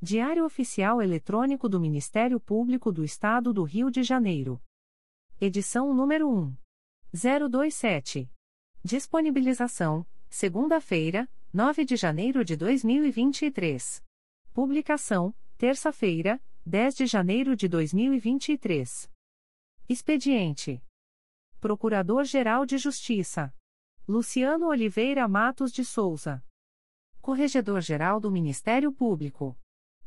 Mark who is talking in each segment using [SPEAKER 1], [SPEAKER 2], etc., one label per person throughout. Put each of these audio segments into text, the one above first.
[SPEAKER 1] Diário Oficial Eletrônico do Ministério Público do Estado do Rio de Janeiro. Edição número 1. 027. Disponibilização: segunda-feira, 9 de janeiro de 2023. Publicação: terça-feira, 10 de janeiro de 2023. Expediente: Procurador-Geral de Justiça Luciano Oliveira Matos de Souza. Corregedor-Geral do Ministério Público.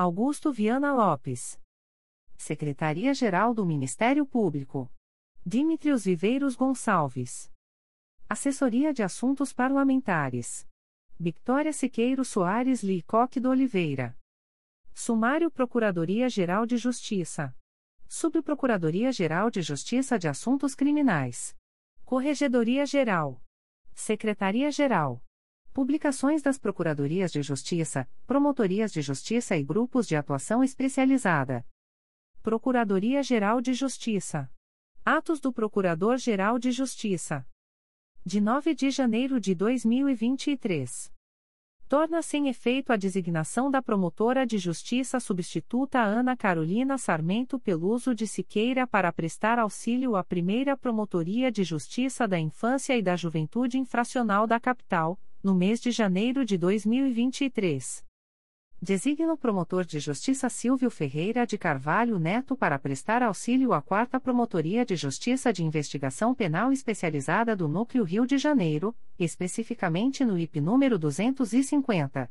[SPEAKER 1] Augusto Viana Lopes. Secretaria-Geral do Ministério Público. Dimitrios Viveiros Gonçalves. Assessoria de Assuntos Parlamentares. Victoria Siqueiro Soares Licoque do Oliveira. Sumário Procuradoria-Geral de Justiça. Subprocuradoria-Geral de Justiça de Assuntos Criminais. Corregedoria-Geral. Secretaria-Geral. Publicações das Procuradorias de Justiça, Promotorias de Justiça e Grupos de Atuação Especializada. Procuradoria-Geral de Justiça. Atos do Procurador-Geral de Justiça. De 9 de janeiro de 2023. Torna-se em efeito a designação da promotora de justiça substituta Ana Carolina Sarmento Peluso de Siqueira para prestar auxílio à primeira Promotoria de Justiça da Infância e da Juventude Infracional da Capital, no mês de janeiro de 2023. Designa o promotor de justiça Silvio Ferreira de Carvalho Neto para prestar auxílio à 4 Promotoria de Justiça de Investigação Penal Especializada do Núcleo Rio de Janeiro, especificamente no IP número 250.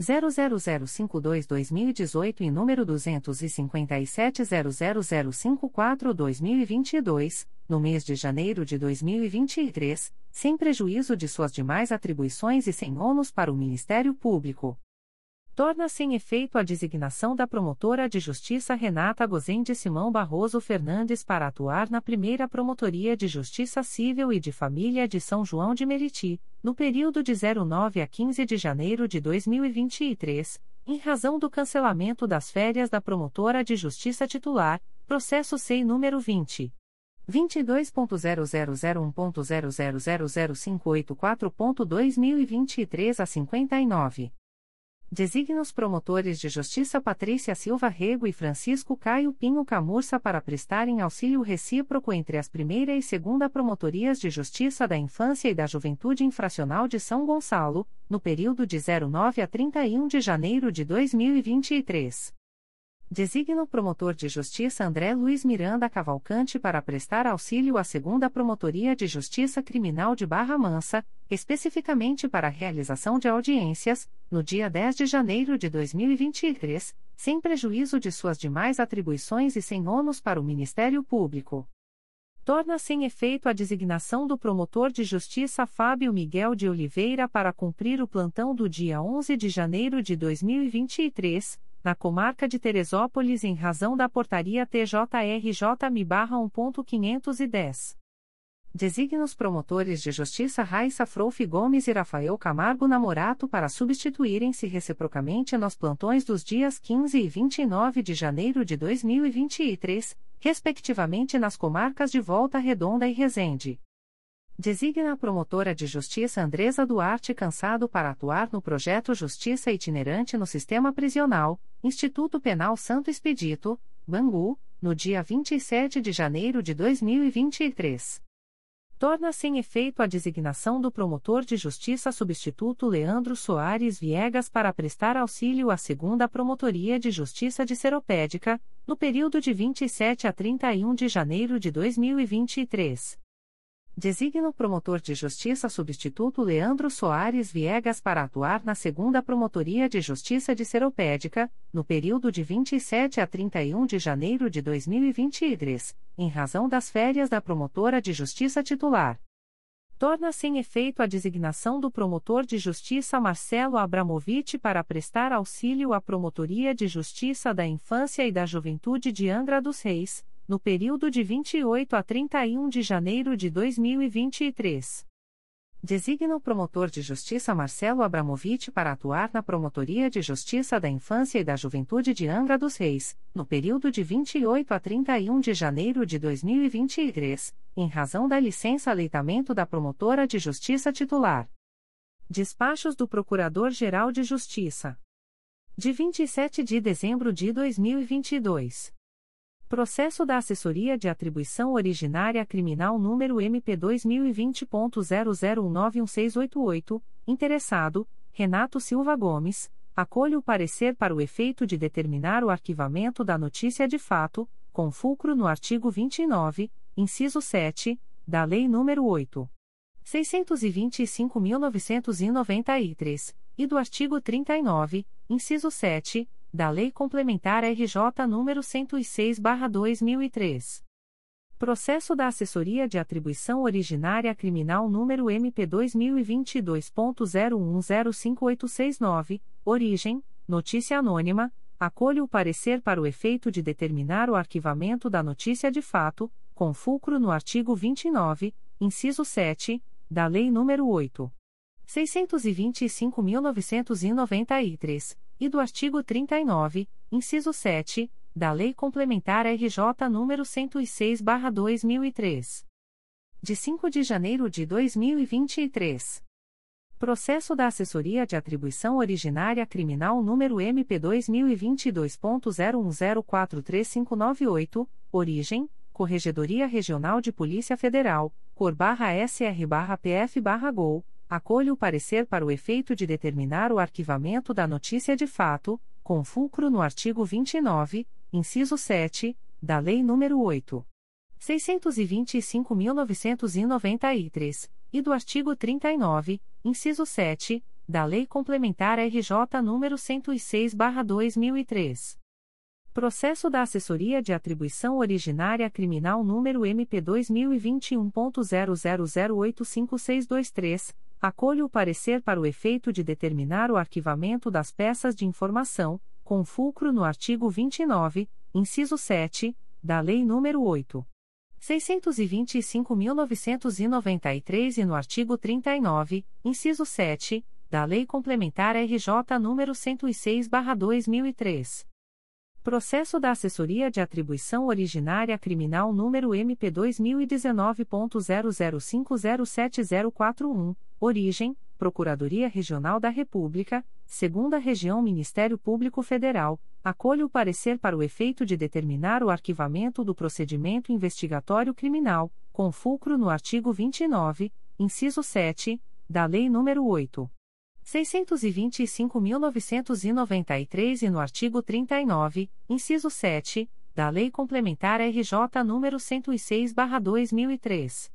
[SPEAKER 1] 00052-2018 e número 257-00054-2022, no mês de janeiro de 2023, sem prejuízo de suas demais atribuições e sem ônus para o Ministério Público. Torna-se em efeito a designação da promotora de justiça Renata Gozende Simão Barroso Fernandes para atuar na primeira Promotoria de Justiça Civil e de Família de São João de Meriti, no período de 09 a 15 de janeiro de 2023, em razão do cancelamento das férias da promotora de justiça titular, processo SEI número 20. 22.0001.0000584.2023 a 59. Designa os promotores de justiça Patrícia Silva Rego e Francisco Caio Pinho Camurça para prestarem auxílio recíproco entre as primeira e segunda promotorias de justiça da infância e da juventude infracional de São Gonçalo, no período de 09 a 31 de janeiro de 2023. Designa o promotor de justiça André Luiz Miranda Cavalcante para prestar auxílio à segunda Promotoria de Justiça Criminal de Barra Mansa, especificamente para a realização de audiências, no dia 10 de janeiro de 2023, sem prejuízo de suas demais atribuições e sem ônus para o Ministério Público. Torna-se em efeito a designação do promotor de justiça Fábio Miguel de Oliveira para cumprir o plantão do dia 11 de janeiro de 2023 na comarca de Teresópolis em razão da portaria TJRJ-1.510. Designa os promotores de justiça Raissa Frouf Gomes e Rafael Camargo Namorato para substituírem-se reciprocamente nos plantões dos dias 15 e 29 de janeiro de 2023, respectivamente nas comarcas de Volta Redonda e Resende. Designa a promotora de justiça Andresa Duarte Cansado para atuar no projeto Justiça Itinerante no Sistema Prisional, Instituto Penal Santo Expedito, Bangu, no dia 27 de janeiro de 2023. Torna-se em efeito a designação do promotor de justiça substituto Leandro Soares Viegas para prestar auxílio à segunda Promotoria de Justiça de Seropédica, no período de 27 a 31 de janeiro de 2023. Designa o promotor de justiça substituto Leandro Soares Viegas para atuar na segunda Promotoria de Justiça de Seropédica, no período de 27 a 31 de janeiro de 2023, em razão das férias da promotora de justiça titular. Torna-se em efeito a designação do promotor de justiça Marcelo Abramovich para prestar auxílio à Promotoria de Justiça da Infância e da Juventude de Angra dos Reis no período de 28 a 31 de janeiro de 2023. Designa o promotor de justiça Marcelo Abramovich para atuar na Promotoria de Justiça da Infância e da Juventude de Angra dos Reis, no período de 28 a 31 de janeiro de 2023, em razão da licença aleitamento da promotora de justiça titular. Despachos do Procurador-Geral de Justiça. De 27 de dezembro de 2022. Processo da Assessoria de Atribuição Originária Criminal número MP2020.00191688, interessado, Renato Silva Gomes, acolho o parecer para o efeito de determinar o arquivamento da notícia de fato, com fulcro no artigo 29, inciso 7, da Lei nº 8. 625.993, e do artigo 39, inciso 7, da Lei Complementar RJ nº 106/2003. Processo da Assessoria de Atribuição Originária Criminal número MP2022.01105869, origem, notícia anônima, acolho o parecer para o efeito de determinar o arquivamento da notícia de fato, com fulcro no artigo 29, inciso 7, da Lei nº 8. 625.993 e do artigo 39, inciso 7, da Lei Complementar RJ nº 106/2003. De 5 de janeiro de 2023. Processo da Assessoria de Atribuição Originária Criminal número MP2022.01043598, origem, Corregedoria Regional de Polícia Federal, cor acolho o parecer para o efeito de determinar o arquivamento da notícia de fato, com fulcro no artigo 29, inciso 7, da Lei nº 8. 625.993, e do artigo 39, inciso 7, da Lei Complementar RJ nº 106/2003. Processo da Assessoria de Atribuição Originária Criminal número MP2021.00085623 acolho o parecer para o efeito de determinar o arquivamento das peças de informação, com fulcro no artigo 29, inciso 7, da Lei nº 8. 625.993 e no artigo 39, inciso 7, da Lei Complementar RJ nº 106/2003. Processo da Assessoria de Atribuição Originária Criminal número MP2019.00507041, origem, Procuradoria Regional da República, Segunda Região Ministério Público Federal, acolho o parecer para o efeito de determinar o arquivamento do procedimento investigatório criminal, com fulcro no artigo 29, inciso 7, da Lei nº 8. 625.993 e no artigo 39, inciso 7, da Lei Complementar RJ nº 106/2003.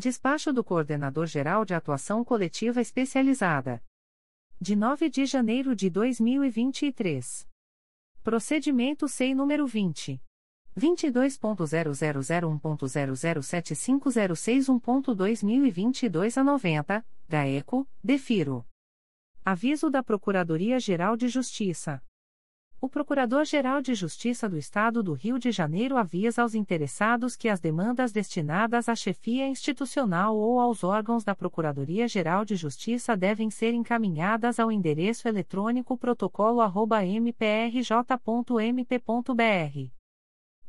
[SPEAKER 1] Despacho do Coordenador-Geral de Atuação Coletiva Especializada. De 9 de janeiro de 2023. Procedimento SEI número 20 22.0001.0075061.2022 a 90, GAECO, DEFIRO. Aviso da Procuradoria-Geral de Justiça. O Procurador-Geral de Justiça do Estado do Rio de Janeiro avisa aos interessados que as demandas destinadas à chefia institucional ou aos órgãos da Procuradoria-Geral de Justiça devem ser encaminhadas ao endereço eletrônico protocolo@mprj.mp.br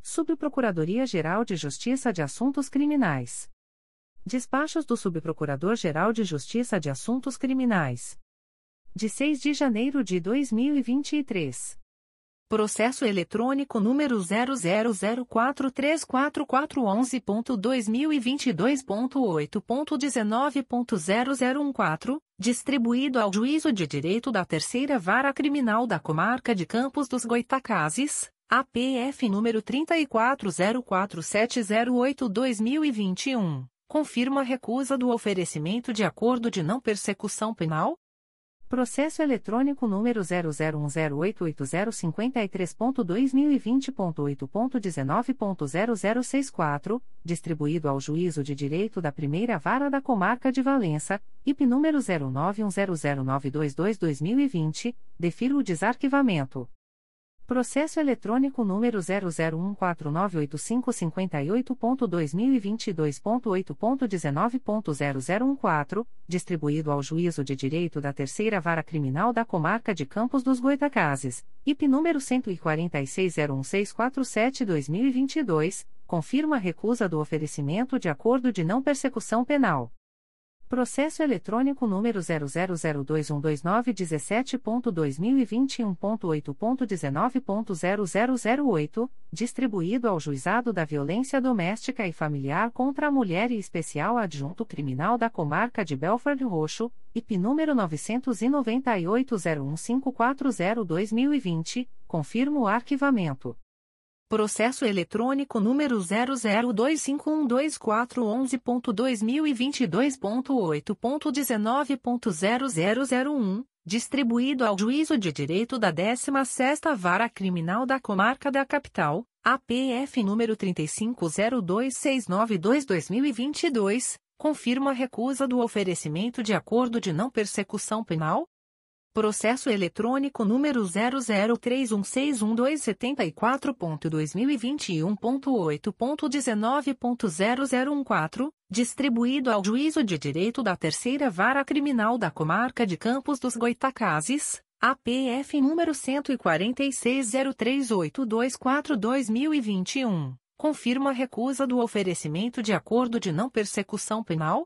[SPEAKER 1] Subprocuradoria-Geral de Justiça de Assuntos Criminais. Despachos do Subprocurador-Geral de Justiça de Assuntos Criminais. De 6 de janeiro de 2023. Processo eletrônico número 000434411.2022.8.19.0014, distribuído ao Juízo de Direito da Terceira Vara Criminal da Comarca de Campos dos Goitacazes, APF número 34047008-2021, confirma a recusa do oferecimento de acordo de não persecução penal? Processo eletrônico número 001088053.2020.8.19.0064, distribuído ao Juízo de Direito da Primeira Vara da Comarca de Valença, IP número 09100922-2020, defiro o desarquivamento. Processo eletrônico número 001498558.2022.8.19.0014, distribuído ao Juízo de Direito da Terceira Vara Criminal da Comarca de Campos dos Goitacazes, IP número 14601647-2022, confirma a recusa do oferecimento de acordo de não persecução penal Processo eletrônico número 000212917.2021.8.19.0008, distribuído ao Juizado da Violência Doméstica e Familiar contra a Mulher e Especial Adjunto Criminal da Comarca de Belford Roxo, IP número 998 2020 confirma o arquivamento. Processo eletrônico número 002512411.2022.8.19.0001, distribuído ao Juízo de Direito da 16ª Vara Criminal da Comarca da Capital, APF número 35026922-2022, confirma a recusa do oferecimento de acordo de não persecução penal, Processo eletrônico número 003161274.2021.8.19.0014, distribuído ao Juízo de Direito da Terceira Vara Criminal da Comarca de Campos dos Goitacazes, APF número 14603824-2021, confirma a recusa do oferecimento de acordo de não persecução penal,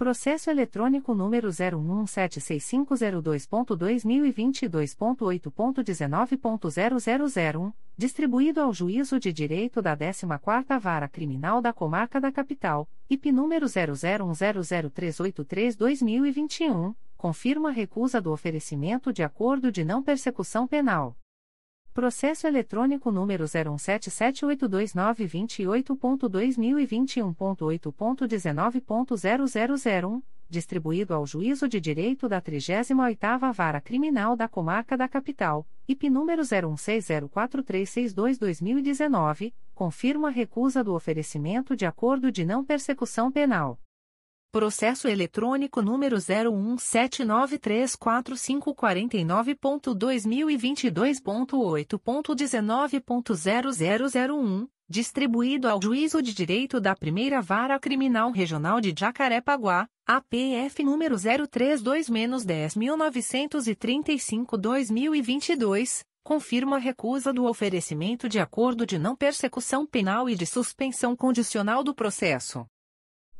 [SPEAKER 1] Processo eletrônico número 0176502.2022.8.19.0001, distribuído ao Juízo de Direito da 14ª Vara Criminal da Comarca da Capital, IP número 00100383-2021, confirma a recusa do oferecimento de acordo de não persecução penal Processo eletrônico número 017829928.2021.8.19.0001, distribuído ao Juízo de Direito da 38ª Vara Criminal da Comarca da Capital, IP número 01604362-2019, confirma a recusa do oferecimento de acordo de não persecução penal Processo eletrônico número 017934549.2022.8.19.0001, distribuído ao Juízo de Direito da Primeira Vara Criminal Regional de Jacarepaguá, APF número 032-10935-2022, confirma a recusa do oferecimento de acordo de não persecução penal e de suspensão condicional do processo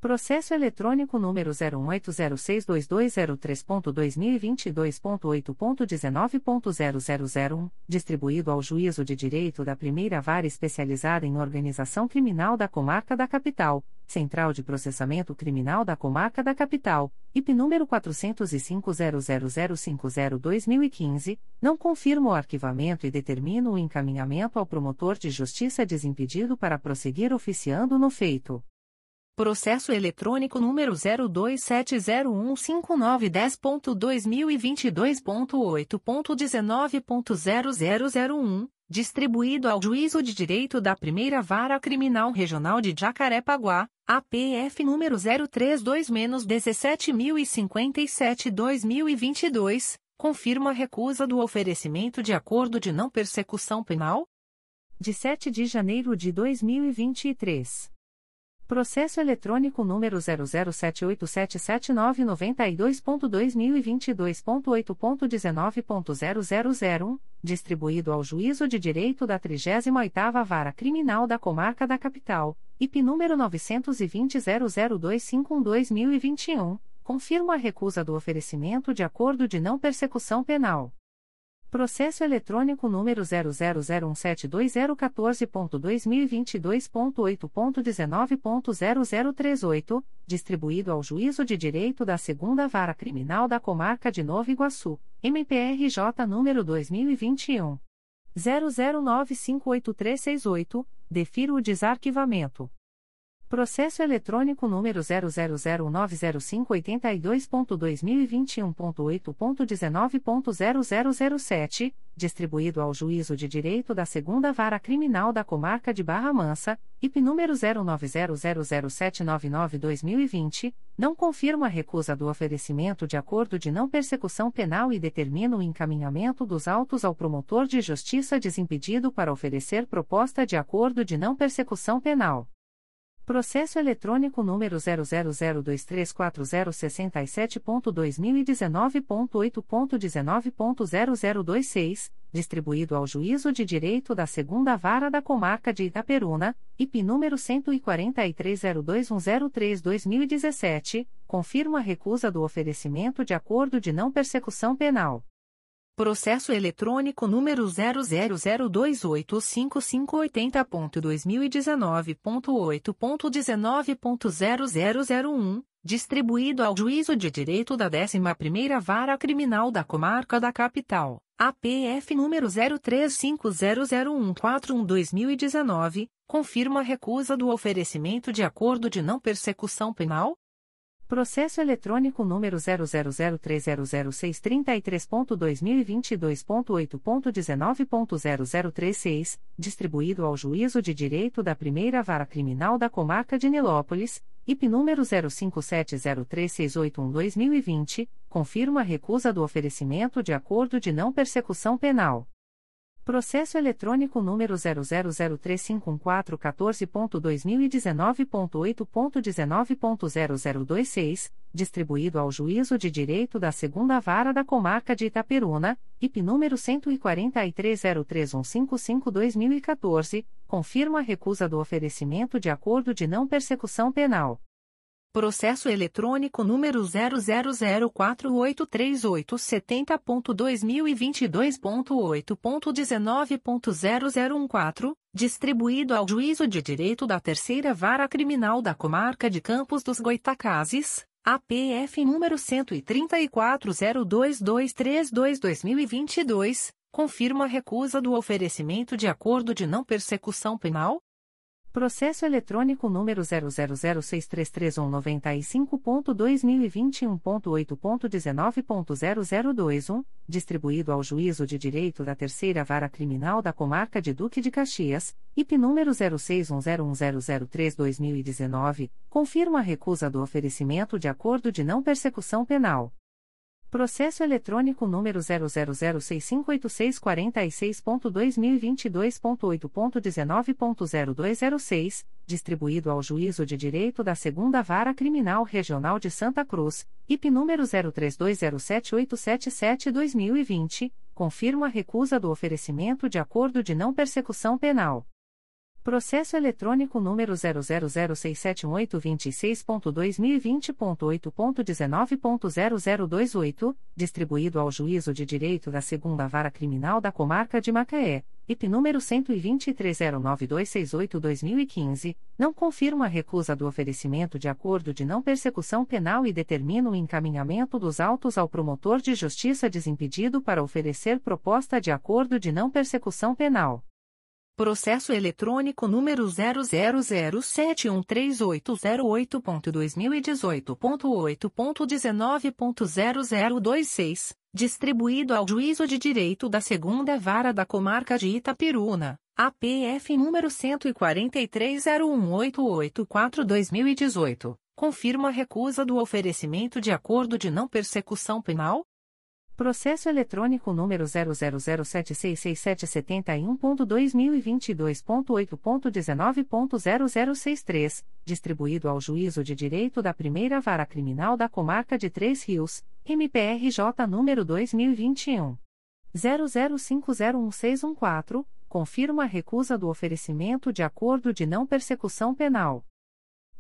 [SPEAKER 1] Processo eletrônico número 018062203.2022.8.19.0001, distribuído ao Juízo de Direito da Primeira Vara Especializada em Organização Criminal da Comarca da Capital, Central de Processamento Criminal da Comarca da Capital, IP número 405.00050-2015, não confirma o arquivamento e determina o encaminhamento ao promotor de justiça desimpedido para prosseguir oficiando no feito. Processo eletrônico número 027015910.2022.8.19.0001, distribuído ao Juízo de Direito da Primeira Vara Criminal Regional de Jacarepaguá, APF número 032-17057-2022, confirma a recusa do oferecimento de acordo de não persecução penal? De 7 de janeiro de 2023. Processo eletrônico número 0078799.2022.8.19.0001, distribuído ao Juízo de Direito da 38ª Vara Criminal da Comarca da Capital, IP número 920.00251-2021, confirma a recusa do oferecimento de acordo de não persecução penal Processo eletrônico número 000172014.2022.8.19.0038, distribuído ao Juízo de Direito da Segunda Vara Criminal da Comarca de Nova Iguaçu, MPRJ número 2021 00958368, defiro o desarquivamento. Processo eletrônico número 0009052.2021.8.19.0007, distribuído ao Juízo de Direito da Segunda Vara Criminal da Comarca de Barra Mansa, IP número 09000799-2020, não confirma a recusa do oferecimento de acordo de não persecução penal e determina o encaminhamento dos autos ao promotor de justiça desimpedido para oferecer proposta de acordo de não persecução penal Processo eletrônico número 000234067.2019.8.19.0026, distribuído ao Juízo de Direito da Segunda Vara da Comarca de Itaperuna, IP número 14302103-2017, confirma a recusa do oferecimento de acordo de não persecução penal Processo eletrônico número 000285580.2019.8.19.0001, distribuído ao Juízo de Direito da 11ª Vara Criminal da Comarca da Capital, APF número 03500141-2019, confirma a recusa do oferecimento de acordo de não persecução penal, Processo eletrônico número 000300633.2022.8.19.0036, distribuído ao Juízo de Direito da Primeira Vara Criminal da Comarca de Nilópolis, IP número 05703681-2020, confirma a recusa do oferecimento de acordo de não persecução penal Processo eletrônico número 0003514.2019.8.19.0026, distribuído ao Juízo de Direito da Segunda Vara da Comarca de Itaperuna, IP número 14303155-2014, confirma a recusa do oferecimento de acordo de não persecução penal Processo eletrônico número 000483870.2022.8.19.0014, distribuído ao Juízo de Direito da Terceira Vara Criminal da Comarca de Campos dos Goitacazes, APF número 13402232-2022, confirma a recusa do oferecimento de acordo de não persecução penal, Processo eletrônico número 000633195.2021.8.19.0021, distribuído ao Juízo de Direito da Terceira Vara Criminal da Comarca de Duque de Caxias, IP número 06101003-2019, confirma a recusa do oferecimento de acordo de não persecução penal Processo eletrônico número 0006586.2022.8.19.0206, distribuído ao Juízo de Direito da Segunda Vara Criminal Regional de Santa Cruz, IP número 03207877-2020, confirma a recusa do oferecimento de acordo de não persecução penal Processo eletrônico número 000678126.2020.8.19.0028, distribuído ao Juízo de Direito da Segunda Vara Criminal da Comarca de Macaé, IP número 12309268-2015, não confirma a recusa do oferecimento de acordo de não persecução penal e determina o encaminhamento dos autos ao promotor de justiça desimpedido para oferecer proposta de acordo de não persecução penal Processo eletrônico número 000713808.2018.8.19.0026, distribuído ao Juízo de Direito da Segunda Vara da Comarca de Itapiruna, APF número 14301884-2018, confirma a recusa do oferecimento de acordo de não persecução penal Processo eletrônico número 000766771.2022.8.19.0063, distribuído ao Juízo de Direito da Primeira Vara Criminal da Comarca de Três Rios, MPRJ número 2021 00501614, confirma a recusa do oferecimento de acordo de não persecução penal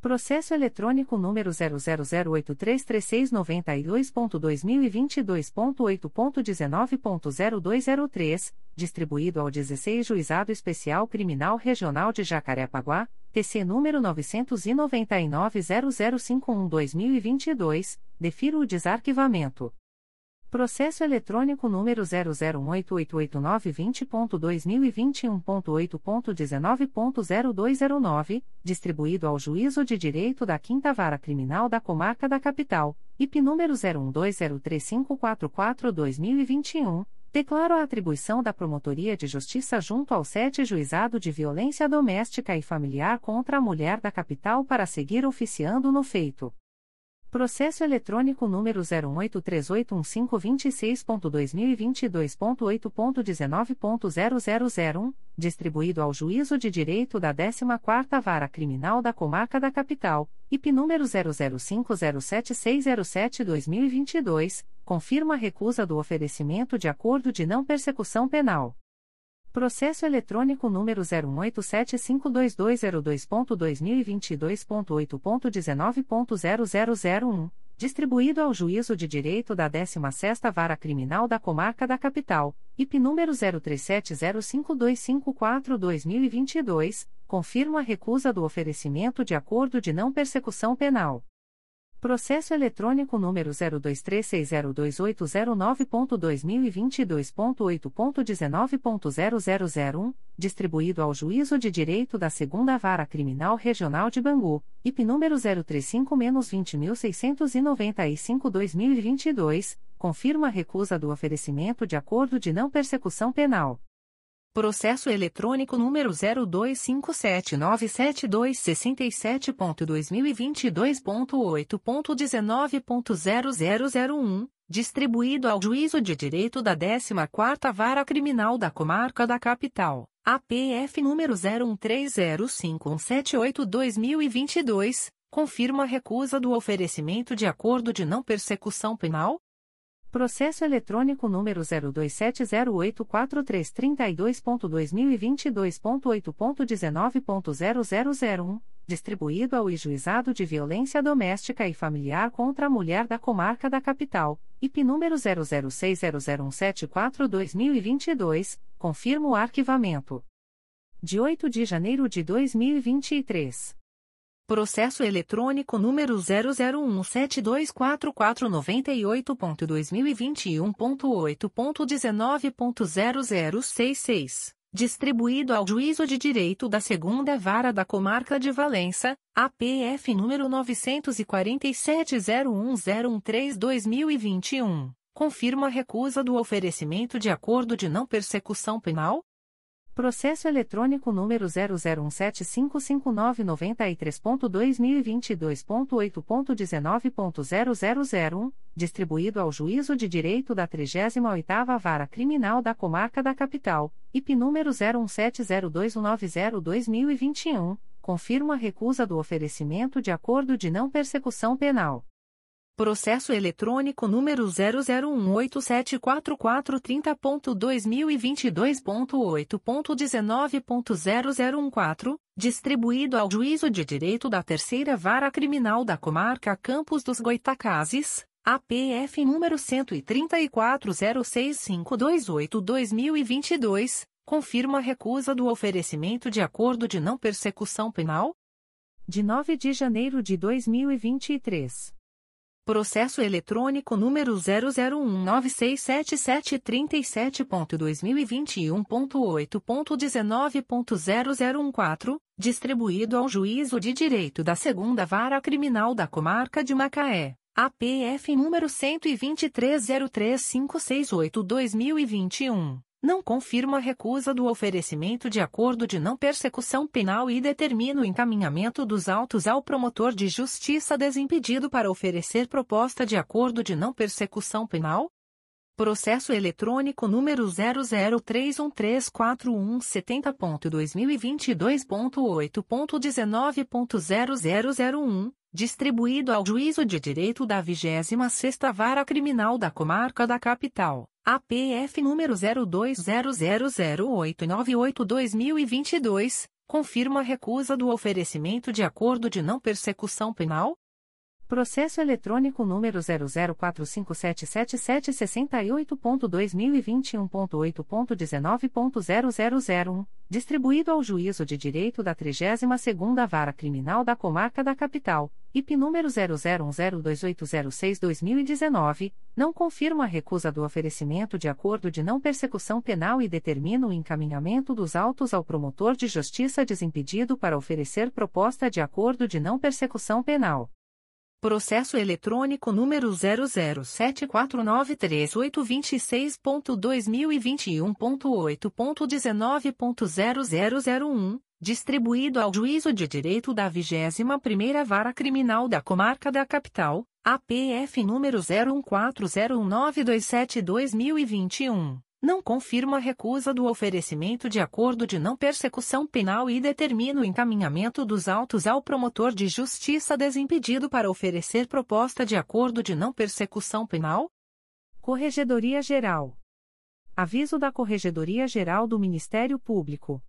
[SPEAKER 1] Processo eletrônico número 000833692.2022.8.19.0203, distribuído ao 16 Juizado Especial Criminal Regional de Jacarepaguá, TC número 999-0051-2022, defiro o desarquivamento. Processo eletrônico número 008889920.2021.8.19.0209, distribuído ao Juízo de Direito da Quinta Vara Criminal da Comarca da Capital, IP número 01203544-2021, declaro a atribuição da Promotoria de Justiça junto ao 7 Juizado de Violência Doméstica e Familiar contra a Mulher da Capital para seguir oficiando no feito Processo eletrônico número 018381526.2022.8.19.0001, distribuído ao Juízo de Direito da 14ª Vara Criminal da Comarca da Capital, IP número 00507607-2022, confirma a recusa do oferecimento de acordo de não persecução penal Processo eletrônico número 018752202.2022.8.19.0001, distribuído ao Juízo de Direito da 16ª Vara Criminal da Comarca da Capital, IP número 03705254-2022, confirma a recusa do oferecimento de acordo de não persecução penal Processo eletrônico número 02360289.2022.8.19.0001, distribuído ao Juízo de Direito da Segunda Vara Criminal Regional de Bangu, IP número 035-20295-2022, confirma a recusa do oferecimento de acordo de não persecução penal Processo eletrônico número 025797267.2022.8.19.0001, distribuído ao Juízo de Direito da 14ª Vara Criminal da Comarca da Capital, APF número 01305178-2022, confirma a recusa do oferecimento de acordo de não persecução penal, Processo eletrônico número 027084332.2022.8.19.0001, distribuído ao Juizado de Violência Doméstica e Familiar contra a Mulher da Comarca da Capital, IP número 00600174-2022, confirma o arquivamento. De 8 de janeiro de 2023. Processo eletrônico número 001724498.2021.8.19.0066. Distribuído ao Juízo de Direito da Segunda Vara da Comarca de Valença, APF número 947-01013-2021. Confirma a recusa do oferecimento de acordo de não persecução penal, Processo eletrônico número 001755993.2022.8.19.0001, distribuído ao Juízo de Direito da 38ª Vara Criminal da Comarca da Capital, IP número 01702902-2021, confirma a recusa do oferecimento de acordo de não persecução penal Processo eletrônico número 001874430.2022.8.19.0014, distribuído ao Juízo de Direito da Terceira Vara Criminal da Comarca Campos dos Goitacazes, APF número 13406528-2022, confirma a recusa do oferecimento de acordo de não persecução penal? De 9 de janeiro de 2023. Processo eletrônico número 001967737.2021.8.19.0014, distribuído ao Juízo de Direito da Segunda Vara Criminal da Comarca de Macaé, APF número 12303568-2021 não confirma a recusa do oferecimento de acordo de não persecução penal e determina o encaminhamento dos autos ao promotor de justiça desimpedido para oferecer proposta de acordo de não persecução penal? Processo eletrônico número 003134170.2022.8.19.0001, distribuído ao Juízo de Direito da 26ª Vara Criminal da Comarca da Capital, APF número 02000898-2022, confirma a recusa do oferecimento de acordo de não persecução penal, Processo eletrônico número 004577768.2021.8.19.0001, distribuído ao Juízo de Direito da 32ª Vara Criminal da Comarca da Capital, IP número 00102806-2019, não confirma a recusa do oferecimento de acordo de não persecução penal e determina o encaminhamento dos autos ao promotor de justiça desimpedido para oferecer proposta de acordo de não persecução penal Processo eletrônico número 007493826.2021.8.19.0001, distribuído ao Juízo de Direito da 21ª Vara Criminal da Comarca da Capital, APF número 01401927-2021 não confirma a recusa do oferecimento de acordo de não persecução penal e determina o encaminhamento dos autos ao promotor de justiça desimpedido para oferecer proposta de acordo de não persecução penal? Corregedoria Geral. Aviso da Corregedoria Geral do Ministério Público.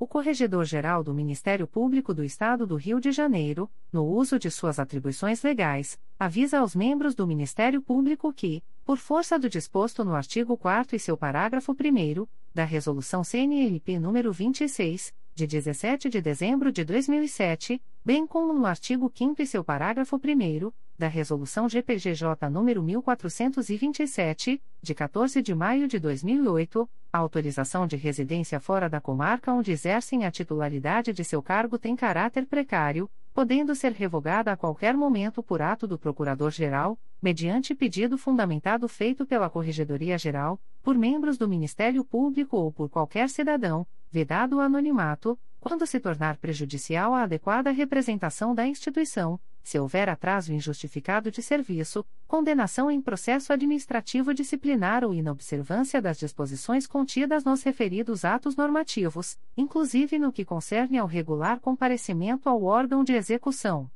[SPEAKER 1] O Corregedor-Geral do Ministério Público do Estado do Rio de Janeiro, no uso de suas atribuições legais, avisa aos membros do Ministério Público que, por força do disposto no artigo 4 e seu parágrafo 1 da Resolução CNLP nº 26, de 17 de dezembro de 2007, bem como no artigo 5 e seu parágrafo 1 da Resolução GPGJ nº 1427, de 14 de maio de 2008, a autorização de residência fora da comarca onde exercem a titularidade de seu cargo tem caráter precário, podendo ser revogada a qualquer momento por ato do Procurador-Geral, mediante pedido fundamentado feito pela Corregedoria Geral, por membros do Ministério Público ou por qualquer cidadão, vedado o anonimato, quando se tornar prejudicial à adequada representação da instituição, se houver atraso injustificado de serviço, condenação em processo administrativo disciplinar ou inobservância das disposições contidas nos referidos atos normativos, inclusive no que concerne ao regular comparecimento ao órgão de execução.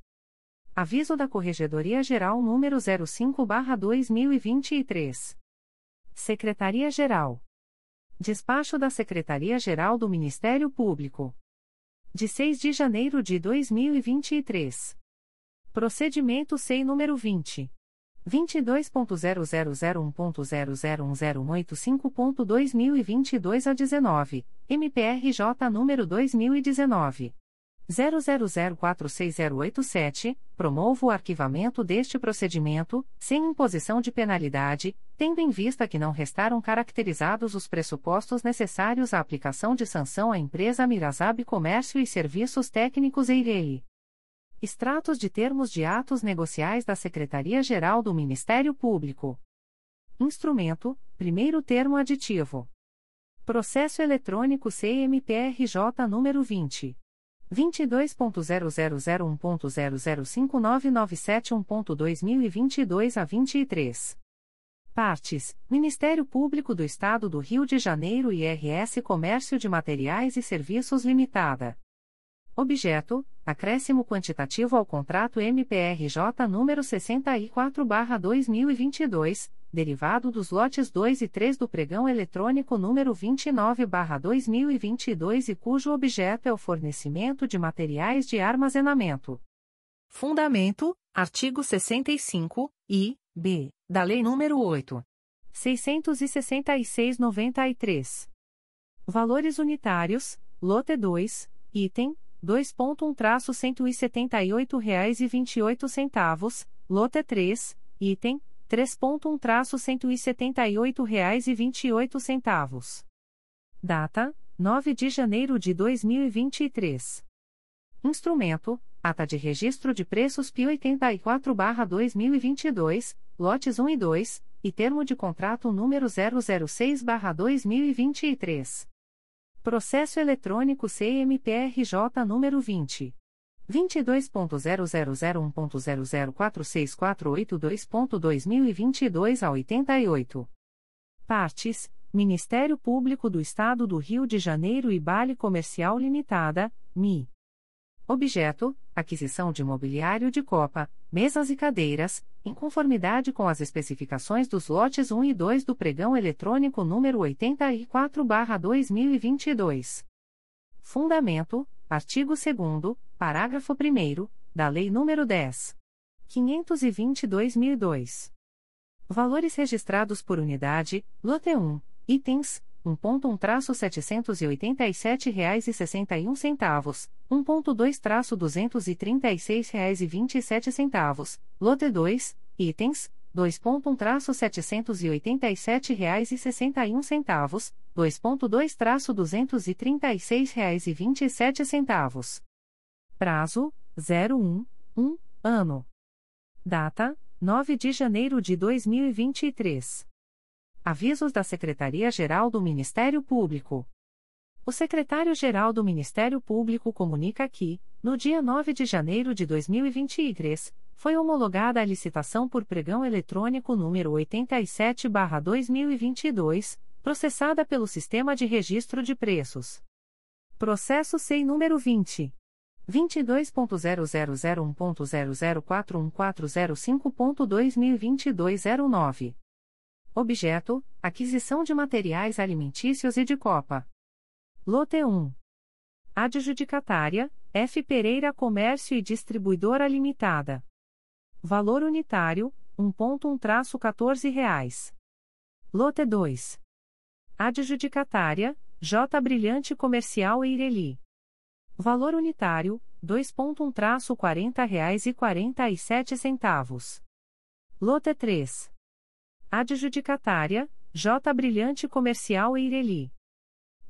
[SPEAKER 1] Aviso da Corregedoria Geral número 05/2023. Secretaria-Geral. Despacho da Secretaria-Geral do Ministério Público. De 6 de janeiro de 2023. Procedimento SEI número 20. 22.0001.00108.5.2022 a 19, MPRJ número 2019. 00046087, promovo o arquivamento deste procedimento, sem imposição de penalidade, tendo em vista que não restaram caracterizados os pressupostos necessários à aplicação de sanção à empresa Mirazab Comércio e Serviços Técnicos EIREI. Extratos de termos de atos negociais da Secretaria-Geral do Ministério Público. Instrumento: primeiro termo aditivo. Processo eletrônico CMPRJ número 20 22.0001.0059971.2022 a 23. Partes: Ministério Público do Estado do Rio de Janeiro e RS Comércio de Materiais e Serviços Limitada. Objeto: acréscimo quantitativo ao contrato MPRJ número 64/2022, derivado dos lotes 2 e 3 do pregão eletrônico número 29/2022 e cujo objeto é o fornecimento de materiais de armazenamento. Fundamento: artigo 65 e b da Lei nº 8. 666/93. Valores unitários: lote 2, item 2.1-178,28 reais e centavos, lote 3, item 3.1-178 reais e centavos. Data: 9 de janeiro de 2023. Instrumento: Ata de Registro de Preços PI 84/2022, lotes 1 e 2, e termo de contrato número 006/2023. Processo eletrônico CMPRJ número 20. 22.0001.0046482.2022 a 88. Partes: Ministério Público do Estado do Rio de Janeiro e Bale Comercial Limitada, MI. Objeto: aquisição de mobiliário de copa, mesas e cadeiras, em conformidade com as especificações dos lotes 1 e 2 do pregão eletrônico número 84/2022. Fundamento: artigo 2 parágrafo 1 da Lei nº 10. 522/2002. Valores registrados por unidade: lote 1, itens 1.1-787,61 reais e 61 centavos, 1.2-236 reais e 27 centavos, lote 2, itens, 2.1-787 reais e 61 centavos, 2.2-236 reais e 27 centavos. Prazo, 01, 1, ano. Data, 9 de janeiro de 2023. Avisos da Secretaria-Geral do Ministério Público. O secretário-geral do Ministério Público comunica que, no dia 9 de janeiro de 2023, foi homologada a licitação por pregão eletrônico número 87/2022, processada pelo Sistema de Registro de Preços. Processo SEI número 20 22.0001.0041405.2022 09. Objeto: aquisição de materiais alimentícios e de copa. Lote 1. Adjudicatária: F. Pereira Comércio e Distribuidora Limitada. Valor unitário: 1.1-14 reais. Lote 2. Adjudicatária: J. Brilhante Comercial e Ireli. Valor unitário: 2.1-40 reais e 47 centavos. Lote 3. Adjudicatária, J Brilhante Comercial e Ireli.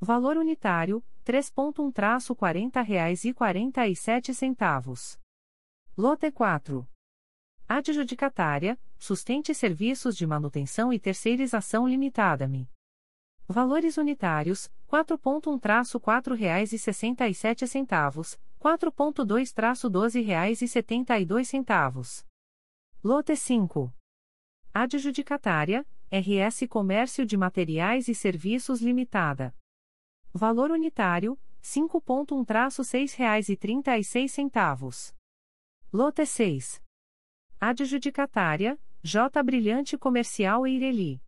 [SPEAKER 1] Valor unitário, 3.1-40 reais e 47 centavos. Lote 4. Adjudicatária, Sustente Serviços de Manutenção e Terceirização Limitada-me. Valores unitários, 4.1-4 reais e 67 centavos, 4.2-12 reais e 72 centavos. Lote 5. Adjudicatária, RS Comércio de Materiais e Serviços Limitada. Valor unitário, 5.1-6 reais e 36 centavos. Lote 6. Adjudicatária, J Brilhante Comercial e Ireli.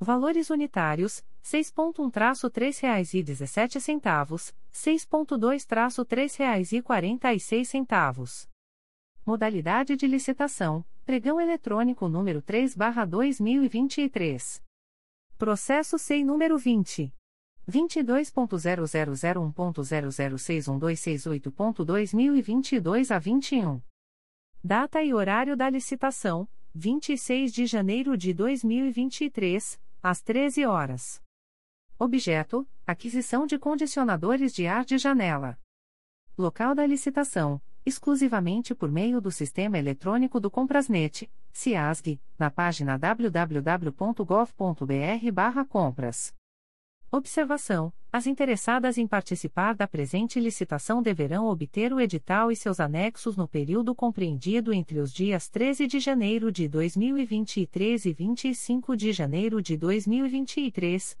[SPEAKER 1] Valores unitários, 6.1-3 reais e 17 centavos, 6.2-3 reais e 46 centavos. Modalidade de licitação: Pregão eletrônico número 3/2023. Processo SEI número 20 22.0001.0061268.2022 a 21. Data e horário da licitação: 26 de janeiro de 2023, às 13 horas. Objeto: aquisição de condicionadores de ar de janela. Local da licitação: exclusivamente por meio do sistema eletrônico do Comprasnet, CIASG, na página www.gov.br/compras. Observação: As interessadas em participar da presente licitação deverão obter o edital e seus anexos no período compreendido entre os dias 13 de janeiro de 2023 e 25 de janeiro de 2023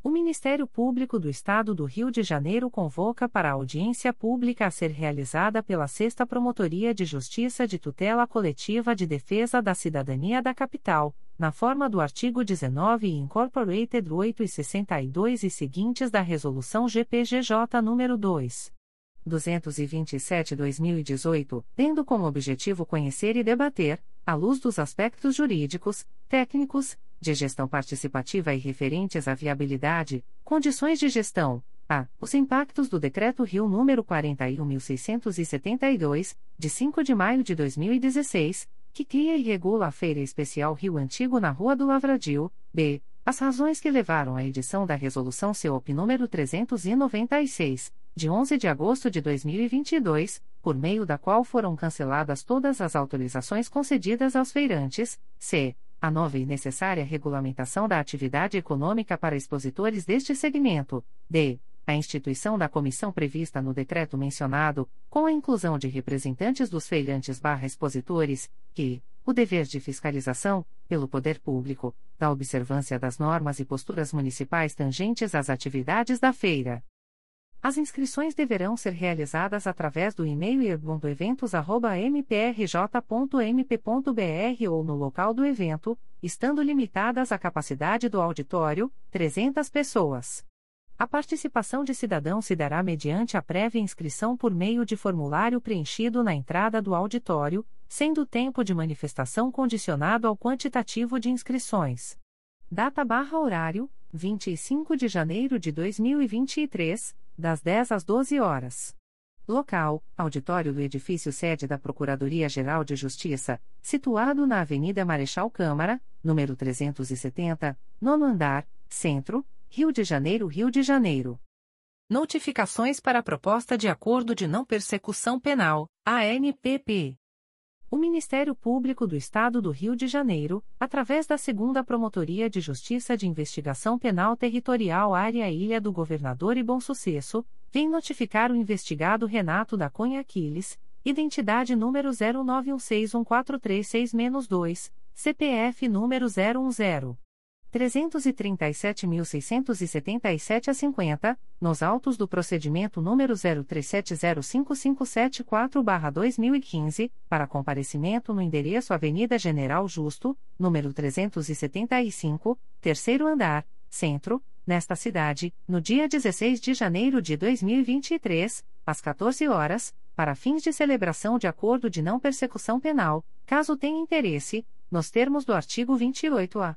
[SPEAKER 1] O Ministério Público do Estado do Rio de Janeiro convoca para a audiência pública a ser realizada pela Sexta Promotoria de Justiça de Tutela Coletiva de Defesa da Cidadania da Capital, na forma do artigo 19 e Incorporated 8 e 62 e seguintes da Resolução GPGJ nº 2. 227-2018, tendo como objetivo conhecer e debater, à luz dos aspectos jurídicos, técnicos, de gestão participativa e referentes à viabilidade, condições de gestão, a. Os impactos do Decreto Rio nº 41.672, de 5 de maio de 2016, que cria e regula a Feira Especial Rio Antigo na Rua do Lavradio, b. As razões que levaram à edição da Resolução CEOP número 396, de 11 de agosto de 2022, por meio da qual foram canceladas todas as autorizações concedidas aos feirantes, c. a nova e necessária regulamentação da atividade econômica para expositores deste segmento, d. a instituição da comissão prevista no decreto mencionado, com a inclusão de representantes dos feirantes barra expositores, que, o dever de fiscalização, pelo poder público, da observância das normas e posturas municipais tangentes às atividades da feira. As inscrições deverão ser realizadas através do e-mail eventos@mprj.mp.br ou no local do evento, estando limitadas a capacidade do auditório, 300 pessoas. A participação de cidadão se dará mediante a prévia inscrição por meio de formulário preenchido na entrada do auditório, sendo o tempo de manifestação condicionado ao quantitativo de inscrições. Data barra horário, 25 de janeiro de 2023, das 10 às 12 horas. Local: Auditório do edifício sede da Procuradoria-Geral de Justiça, situado na Avenida Marechal Câmara, número 370, nono andar, Centro, Rio de Janeiro, Rio de Janeiro. Notificações para a Proposta de Acordo de Não Persecução Penal, ANPP. O Ministério Público do Estado do Rio de Janeiro, através da Segunda Promotoria de Justiça de Investigação Penal Territorial Área Ilha do Governador e Bom Sucesso, vem notificar o investigado Renato da Cunha Aquiles, identidade número 09161436-2, CPF número 010. 337.677 a 50, nos autos do procedimento número 03705574-2015, para comparecimento no endereço Avenida General Justo, número 375, terceiro andar, centro, nesta cidade, no dia 16 de janeiro de 2023, às 14 horas, para fins de celebração de acordo de não persecução penal, caso tenha interesse, nos termos do artigo 28-A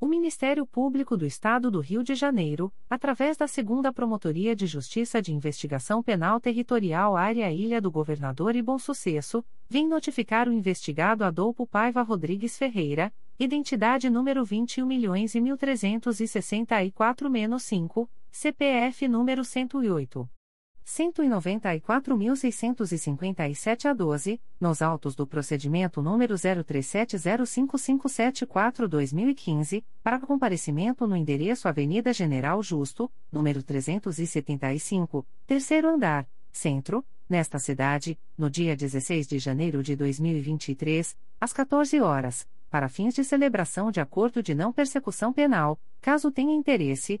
[SPEAKER 1] O Ministério Público do Estado do Rio de Janeiro, através da Segunda Promotoria de Justiça de Investigação Penal Territorial Área Ilha do Governador e Bom Sucesso, vem notificar o investigado Adolfo Paiva Rodrigues Ferreira, identidade número 21.1364-5, CPF número 108. 194.657 a 12, nos autos do procedimento número 03705574-2015, para comparecimento no endereço Avenida General Justo, número 375, terceiro andar, centro, nesta cidade, no dia 16 de janeiro de 2023, às 14 horas, para fins de celebração de acordo de não persecução penal, caso tenha interesse,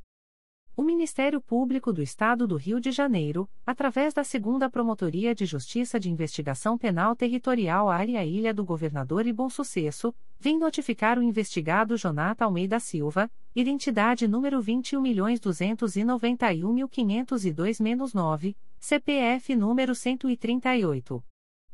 [SPEAKER 1] O Ministério Público do Estado do Rio de Janeiro, através da Segunda Promotoria de Justiça de Investigação Penal Territorial Área Ilha do Governador e Bom Sucesso, vem notificar o investigado Jonata Almeida Silva, identidade número 21.291.502-9, CPF número 138.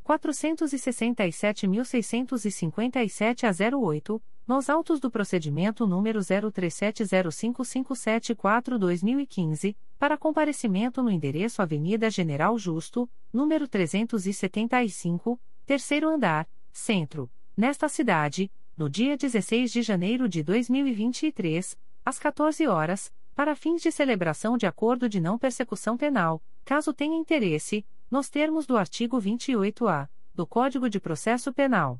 [SPEAKER 1] 467.657 a 08, nos autos do procedimento número 03705574-2015, para comparecimento no endereço Avenida General Justo, número 375, terceiro andar, centro, nesta cidade, no dia 16 de janeiro de 2023, às 14 horas, para fins de celebração de acordo de não persecução penal, caso tenha interesse, nos termos do artigo 28-A do Código de Processo Penal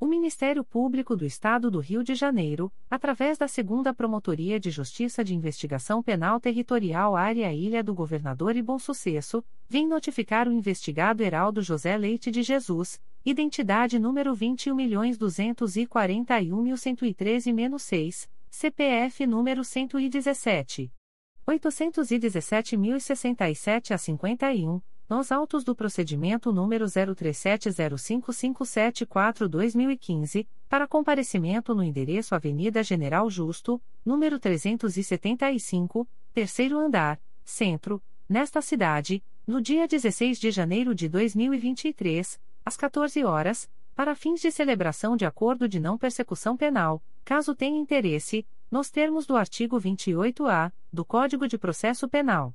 [SPEAKER 1] O Ministério Público do Estado do Rio de Janeiro, através da Segunda Promotoria de Justiça de Investigação Penal Territorial Área Ilha do Governador e Bom Sucesso, vem notificar o investigado Heraldo José Leite de Jesus, identidade número 21.241.113-6, CPF número 117. 817.067 a 51 nos autos do procedimento número 03705574-2015, para comparecimento no endereço Avenida General Justo, número 375, terceiro andar, centro, nesta cidade, no dia 16 de janeiro de 2023, às 14 horas, para fins de celebração de acordo de não persecução penal, caso tenha interesse, nos termos do artigo 28-A do Código de Processo Penal.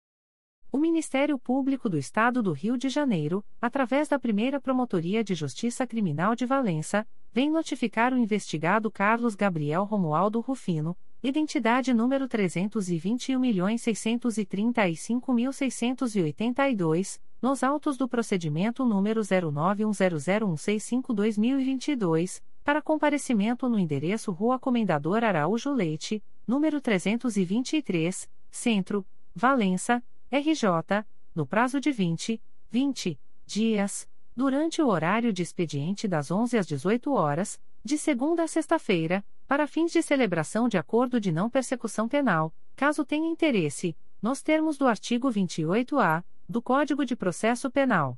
[SPEAKER 1] O Ministério Público do Estado do Rio de Janeiro, através da primeira Promotoria de Justiça Criminal de Valença, vem notificar o investigado Carlos Gabriel Romualdo Rufino, identidade número 321.635.682, nos autos do procedimento número 09100165-2022, para comparecimento no endereço Rua Comendador Araújo Leite, número 323, Centro, Valença, RJ, no prazo de 20, 20 dias, durante o horário de expediente das 11 às 18 horas, de segunda a sexta-feira, para fins de celebração de acordo de não persecução penal, caso tenha interesse, nos termos do artigo 28-A do Código de Processo Penal.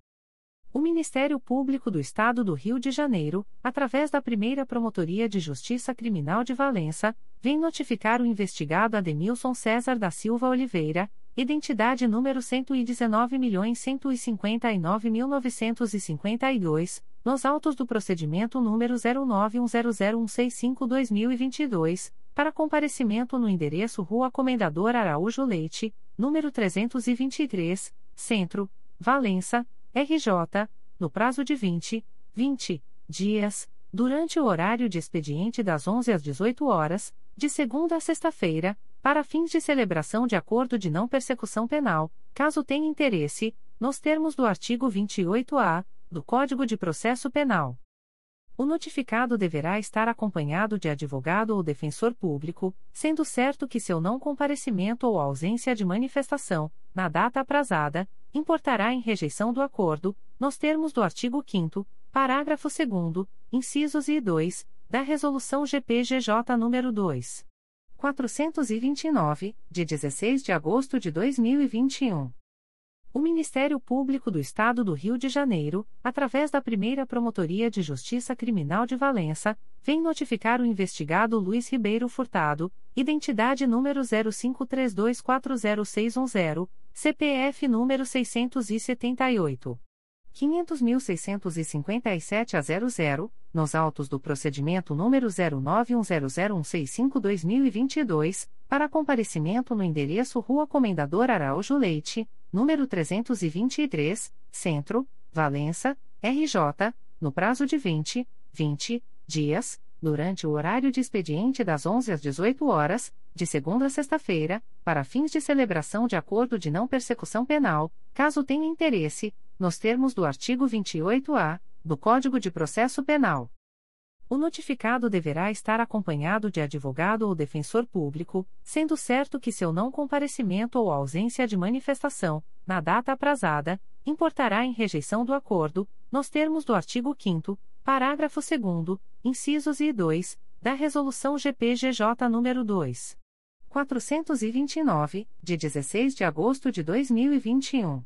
[SPEAKER 1] O Ministério Público do Estado do Rio de Janeiro, através da primeira Promotoria de Justiça Criminal de Valença, vem notificar o investigado Ademilson César da Silva Oliveira, identidade número 119.159.952, nos autos do procedimento número 09100165-2022, para comparecimento no endereço Rua Comendador Araújo Leite, número 323, Centro, Valença, RJ, no prazo de 20, 20 dias, durante o horário de expediente das 11 às 18 horas, de segunda a sexta-feira, para fins de celebração de acordo de não persecução penal, caso tenha interesse, nos termos do artigo 28-A do Código de Processo Penal. O notificado deverá estar acompanhado de advogado ou defensor público, sendo certo que seu não comparecimento ou ausência de manifestação, na data aprazada, importará em rejeição do acordo, nos termos do artigo 5 parágrafo 2 incisos e 2, da Resolução GPGJ nº 2. 429, de 16 de agosto de 2021. O Ministério Público do Estado do Rio de Janeiro, através da primeira Promotoria de Justiça Criminal de Valença, vem notificar o investigado Luiz Ribeiro Furtado, identidade número 0532406110, CPF número 678. 500.657 a 00, nos autos do procedimento número 09100165-2022, para comparecimento no endereço Rua Comendador Araújo Leite, número 323, Centro, Valença, RJ, no prazo de 20, 20 dias, durante o horário de expediente das 11 às 18 horas, de segunda a sexta-feira, para fins de celebração de acordo de não persecução penal, caso tenha interesse, nos termos do artigo 28-A do Código de Processo Penal. O notificado deverá estar acompanhado de advogado ou defensor público, sendo certo que seu não comparecimento ou ausência de manifestação, na data aprazada, importará em rejeição do acordo, nos termos do artigo 5 parágrafo 2 incisos e 2, da Resolução GPGJ nº 2. 429, de 16 de agosto de 2021.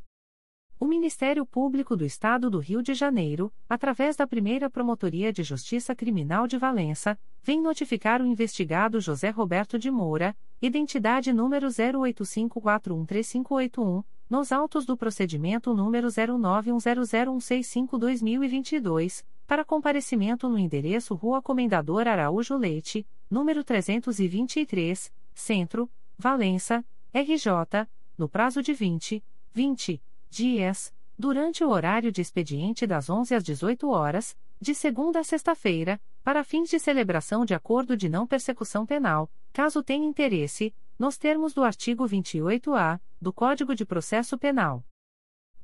[SPEAKER 1] O Ministério Público do Estado do Rio de Janeiro, através da primeira Promotoria de Justiça Criminal de Valença, vem notificar o investigado José Roberto de Moura, identidade número 0854135881, nos autos do procedimento número 09100165-2022, para comparecimento no endereço Rua Comendador Araújo Leite, número 323, Centro, Valença, RJ, no prazo de 20, 20 dias, durante o horário de expediente das 11 às 18 horas, de segunda a sexta-feira, para fins de celebração de acordo de não persecução penal, caso tenha interesse, nos termos do artigo 28-A do Código de Processo Penal.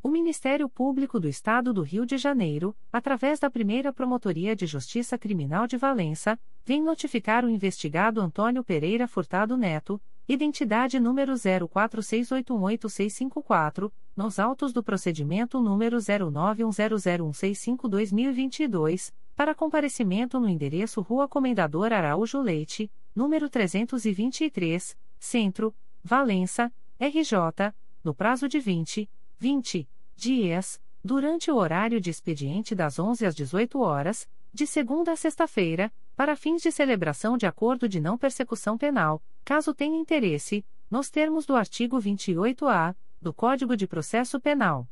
[SPEAKER 1] O Ministério Público do Estado do Rio de Janeiro, através da primeira Promotoria de Justiça Criminal de Valença, vem notificar o investigado Antônio Pereira Furtado Neto, identidade número 04681864, nos autos do procedimento número 09100165-2022, para comparecimento no endereço Rua Comendador Araújo Leite, número 323, Centro, Valença, RJ, no prazo de 20, 20 dias, durante o horário de expediente das 11 às 18 horas, de segunda a sexta-feira, para fins de celebração de acordo de não persecução penal, caso tenha interesse, nos termos do artigo 28-A do Código de Processo Penal.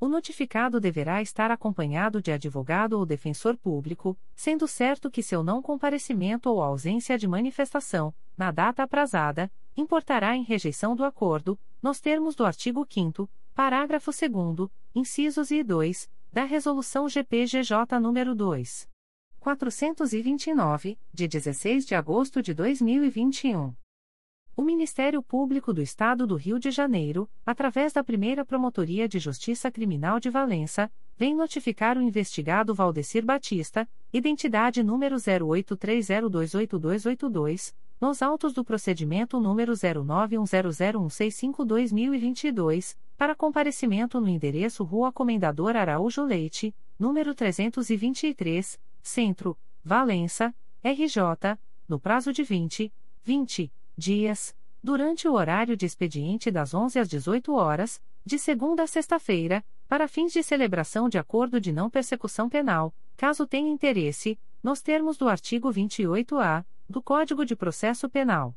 [SPEAKER 1] O notificado deverá estar acompanhado de advogado ou defensor público, sendo certo que seu não comparecimento ou ausência de manifestação, na data aprazada, importará em rejeição do acordo, nos termos do artigo 5 parágrafo 2 incisos e 2, da Resolução GPGJ nº 2. 429, de 16 de agosto de 2021. O Ministério Público do Estado do Rio de Janeiro, através da primeira Promotoria de Justiça Criminal de Valença, vem notificar o investigado Valdecir Batista, identidade número 0830282282, nos autos do procedimento número 09100165-2022, para comparecimento no endereço Rua Comendador Araújo Leite, número 323, Centro, Valença, RJ, no prazo de 20, 20 dias, durante o horário de expediente das 11 às 18 horas, de segunda a sexta-feira, para fins de celebração de acordo de não persecução penal, caso tenha interesse, nos termos do artigo 28-A do Código de Processo Penal.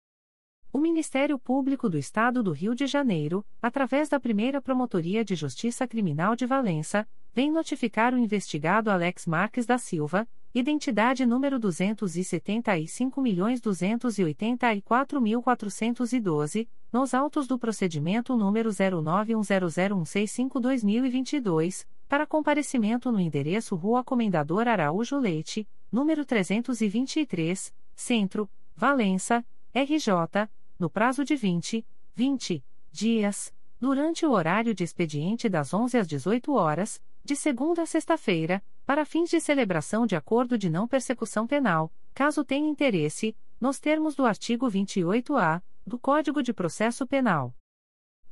[SPEAKER 1] O Ministério Público do Estado do Rio de Janeiro, através da primeira Promotoria de Justiça Criminal de Valença, vem notificar o investigado Alex Marques da Silva, identidade número 275.284.412, nos autos do procedimento número 09100165-2022, para comparecimento no endereço Rua Comendador Araújo Leite, número 323, Centro, Valença, RJ, no prazo de 20, 20 dias, durante o horário de expediente das 11 às 18 horas, de segunda a sexta-feira, para fins de celebração de acordo de não persecução penal, caso tenha interesse, nos termos do artigo 28-A do Código de Processo Penal.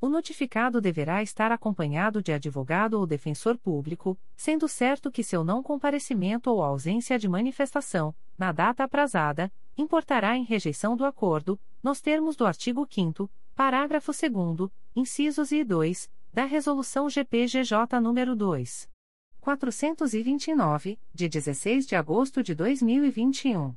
[SPEAKER 1] O notificado deverá estar acompanhado de advogado ou defensor público, sendo certo que seu não comparecimento ou ausência de manifestação, na data aprazada, importará em rejeição do acordo, nos termos do artigo 5 parágrafo 2 incisos e 2, da Resolução GPGJ nº 2. 429, de 16 de agosto de 2021.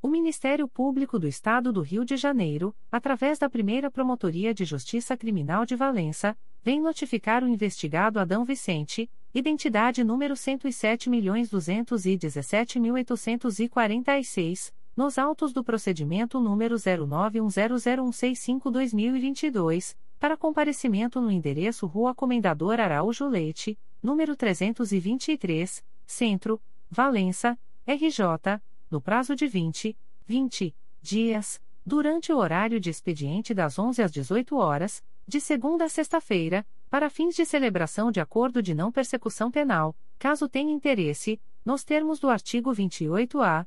[SPEAKER 1] O Ministério Público do Estado do Rio de Janeiro, através da primeira Promotoria de Justiça Criminal de Valença, vem notificar o investigado Adão Vicente, identidade número 107.217.846, nos autos do procedimento número 09100165-2022, para comparecimento no endereço Rua Comendador Araújo Leite, número 323, Centro, Valença, RJ, no prazo de 20, 20 dias, durante o horário de expediente das 11 às 18 horas, de segunda a sexta-feira, para fins de celebração de acordo de não persecução penal, caso tenha interesse, nos termos do artigo 28-A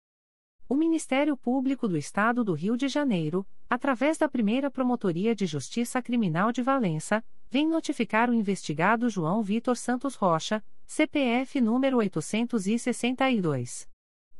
[SPEAKER 1] O Ministério Público do Estado do Rio de Janeiro, através da primeira Promotoria de Justiça Criminal de Valença, vem notificar o investigado João Vitor Santos Rocha, CPF número 862.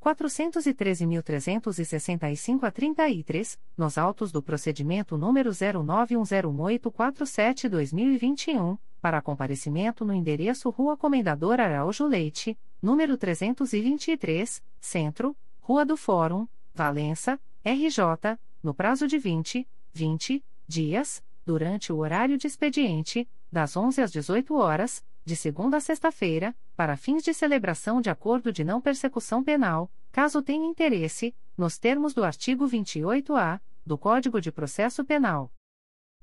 [SPEAKER 1] 413.365 a 33, nos autos do procedimento número 09101847-2021, para comparecimento no endereço Rua Comendador Araújo Leite, número 323, Centro, Rua do Fórum, Valença, RJ, no prazo de 20, 20 dias, durante o horário de expediente, das 11 às 18 horas, de segunda a sexta-feira, para fins de celebração de acordo de não persecução penal, caso tenha interesse, nos termos do artigo 28-A do Código de Processo Penal.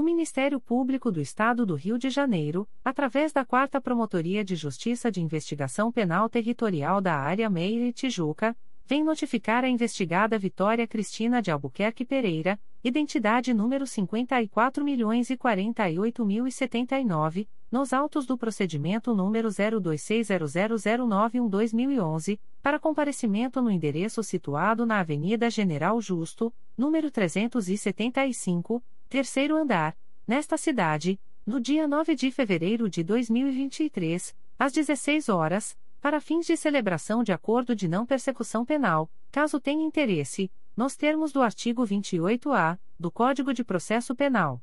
[SPEAKER 1] O Ministério Público do Estado do Rio de Janeiro, através da 4 Promotoria de Justiça de Investigação Penal Territorial da Área Meire Tijuca, vem notificar a investigada Vitória Cristina de Albuquerque Pereira, identidade número 54.048.079, nos autos do procedimento número 02600091-2011, para comparecimento no endereço situado na Avenida General Justo, número 375, terceiro andar, nesta cidade, no dia 9 de fevereiro de 2023, às 16 horas, para fins de celebração de acordo de não persecução penal, caso tenha interesse, nos termos do artigo 28-A do Código de Processo Penal.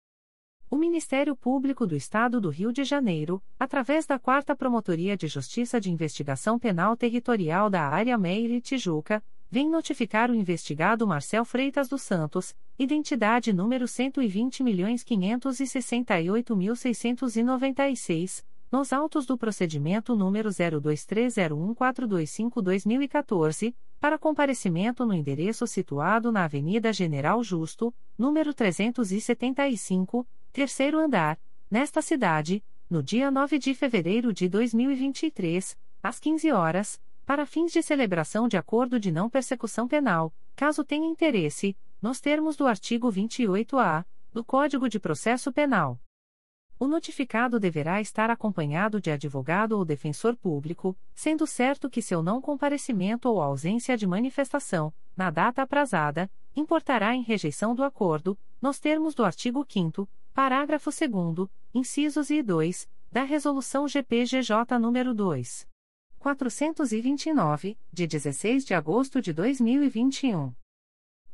[SPEAKER 1] O Ministério Público do Estado do Rio de Janeiro, através da 4 Promotoria de Justiça de Investigação Penal Territorial da Área Meire Tijuca, vem notificar o investigado Marcel Freitas dos Santos, identidade número 120.568.696, nos autos do procedimento número 02301425-2014, para comparecimento no endereço situado na Avenida General Justo, número 375, terceiro andar, nesta cidade, no dia 9 de fevereiro de 2023, às 15 horas, para fins de celebração de acordo de não persecução penal, caso tenha interesse, nos termos do artigo 28-A do Código de Processo Penal. O notificado deverá estar acompanhado de advogado ou defensor público, sendo certo que seu não comparecimento ou ausência de manifestação, na data aprazada, importará em rejeição do acordo, nos termos do artigo 5 Parágrafo 2 incisos e 2, da Resolução GPGJ nº 2. 429, de 16 de agosto de 2021.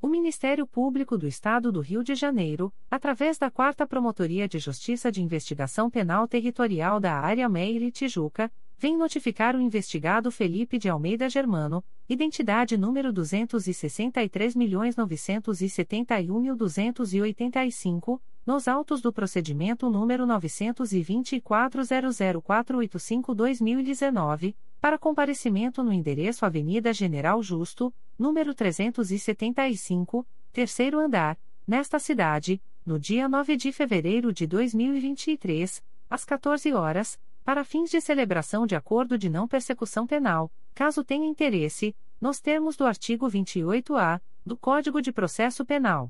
[SPEAKER 1] O Ministério Público do Estado do Rio de Janeiro, através da Quarta Promotoria de Justiça de Investigação Penal Territorial da Área Meire Tijuca, vem notificar o investigado Felipe de Almeida Germano, identidade número 263.971.285, nos autos do procedimento número 924.00485-2019 para comparecimento no endereço Avenida General Justo, número 375, terceiro andar, nesta cidade, no dia 9 de fevereiro de 2023, às 14 horas, para fins de celebração de acordo de não persecução penal, caso tenha interesse, nos termos do artigo 28-A do Código de Processo Penal.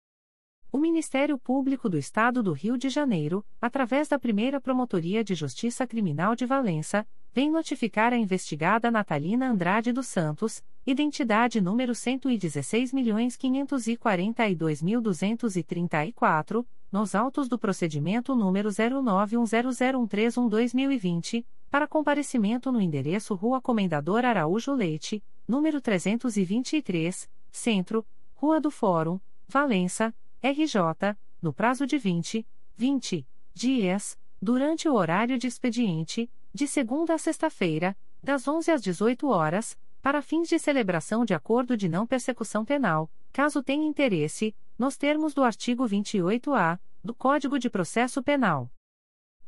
[SPEAKER 1] O Ministério Público do Estado do Rio de Janeiro, através da primeira Promotoria de Justiça Criminal de Valença, vem notificar a investigada Natalina Andrade dos Santos, identidade número 116.542.234, nos autos do procedimento número 09100131-2020, para comparecimento no endereço Rua Comendador Araújo Leite, número 323, Centro, Rua do Fórum, Valença, RJ, no prazo de 20, 20 dias, durante o horário de expediente, de segunda a sexta-feira, das 11 às 18 horas, para fins de celebração de acordo de não persecução penal, caso tenha interesse, nos termos do artigo 28-A do Código de Processo Penal.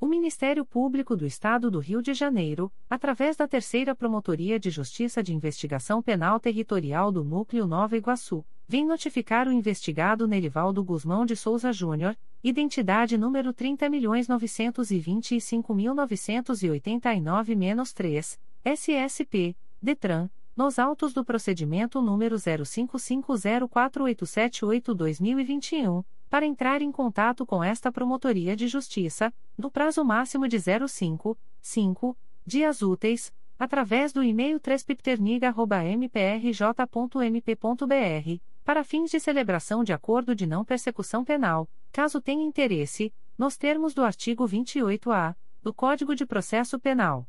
[SPEAKER 1] O Ministério Público do Estado do Rio de Janeiro, através da Terceira Promotoria de Justiça de Investigação Penal Territorial do Núcleo Nova Iguaçu, vem notificar o investigado Nerivaldo Guzmão de Souza Júnior, identidade número 30.925.989-3, SSP, DETRAN, nos autos do procedimento número 05504878-2021 para entrar em contato com esta Promotoria de Justiça, no prazo máximo de 05, 5 dias úteis, através do e-mail 3pipterniga.mprj.mp.br, para fins de celebração de acordo de não persecução penal, caso tenha interesse, nos termos do artigo 28-A do Código de Processo Penal.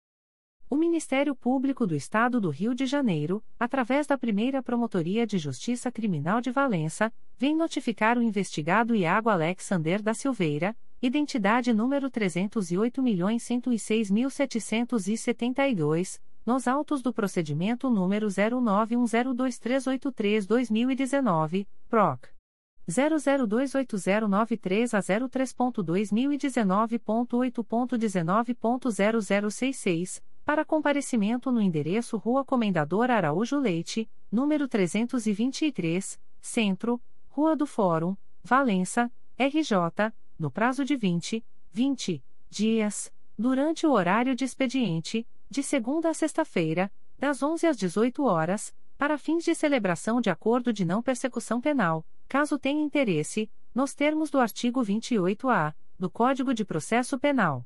[SPEAKER 1] O Ministério Público do Estado do Rio de Janeiro, através da primeira Promotoria de Justiça Criminal de Valença, vem notificar o investigado Iago Alexander da Silveira, identidade número 308.106.772, nos autos do procedimento número 09102383-2019, PROC. 00280930 a 03.2019.8.19.0066 para comparecimento no endereço Rua Comendador Araújo Leite, número 323, Centro, Rua do Fórum, Valença, RJ, no prazo de 20, 20 dias, durante o horário de expediente, de segunda a sexta-feira, das 11 às 18 horas, para fins de celebração de acordo de não persecução penal, caso tenha interesse, nos termos do artigo 28-A do Código de Processo Penal.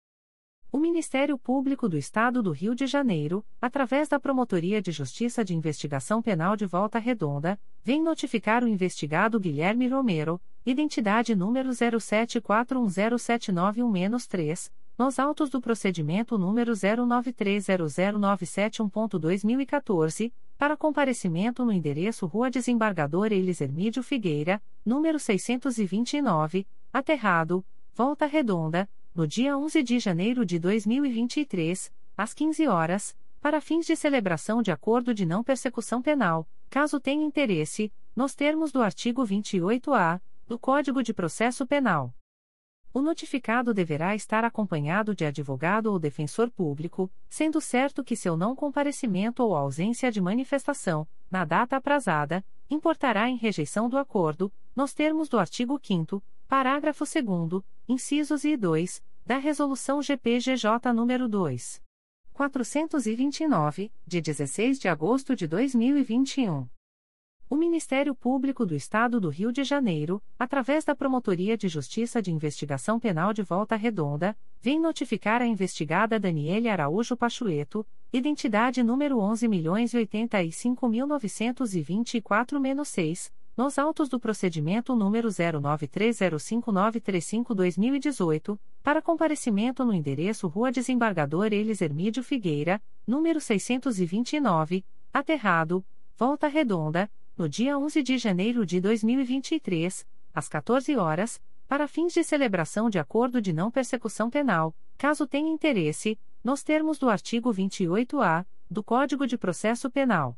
[SPEAKER 1] O Ministério Público do Estado do Rio de Janeiro, através da Promotoria de Justiça de Investigação Penal de Volta Redonda, vem notificar o investigado Guilherme Romero, identidade número 07410791-3, nos autos do procedimento número 09300971.2014, para comparecimento no endereço Rua Desembargador Elis Hermídio Figueira, número 629, Aterrado, Volta Redonda, no dia 11 de janeiro de 2023, às 15 horas, para fins de celebração de acordo de não persecução penal, caso tenha interesse, nos termos do artigo 28-A do Código de Processo Penal. O notificado deverá estar acompanhado de advogado ou defensor público, sendo certo que seu não comparecimento ou ausência de manifestação, na data aprazada, importará em rejeição do acordo, nos termos do artigo 5 parágrafo 2 incisos e 2, da Resolução GPGJ nº 2. 429, de 16 de agosto de 2021. O Ministério Público do Estado do Rio de Janeiro, através da Promotoria de Justiça de Investigação Penal de Volta Redonda, vem notificar a investigada Daniele Araújo Pachueto, identidade número 11.085.924-6, nos autos do procedimento número 09305935-2018, para comparecimento no endereço Rua Desembargador Elis Hermídio Figueira, número 629, Aterrado, Volta Redonda, no dia 11 de janeiro de 2023, às 14 horas, para fins de celebração de acordo de não persecução penal, caso tenha interesse, nos termos do artigo 28-A do Código de Processo Penal.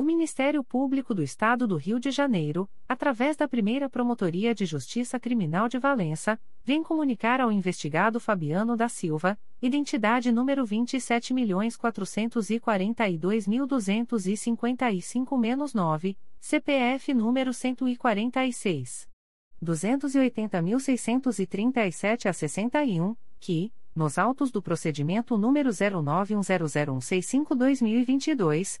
[SPEAKER 1] O Ministério Público do Estado do Rio de Janeiro, através da primeira Promotoria de Justiça Criminal de Valença, vem comunicar ao investigado Fabiano da Silva, identidade número 27.442.255-9, CPF número 146. 280.637 a 61, que, nos autos do procedimento número 09100165-2022,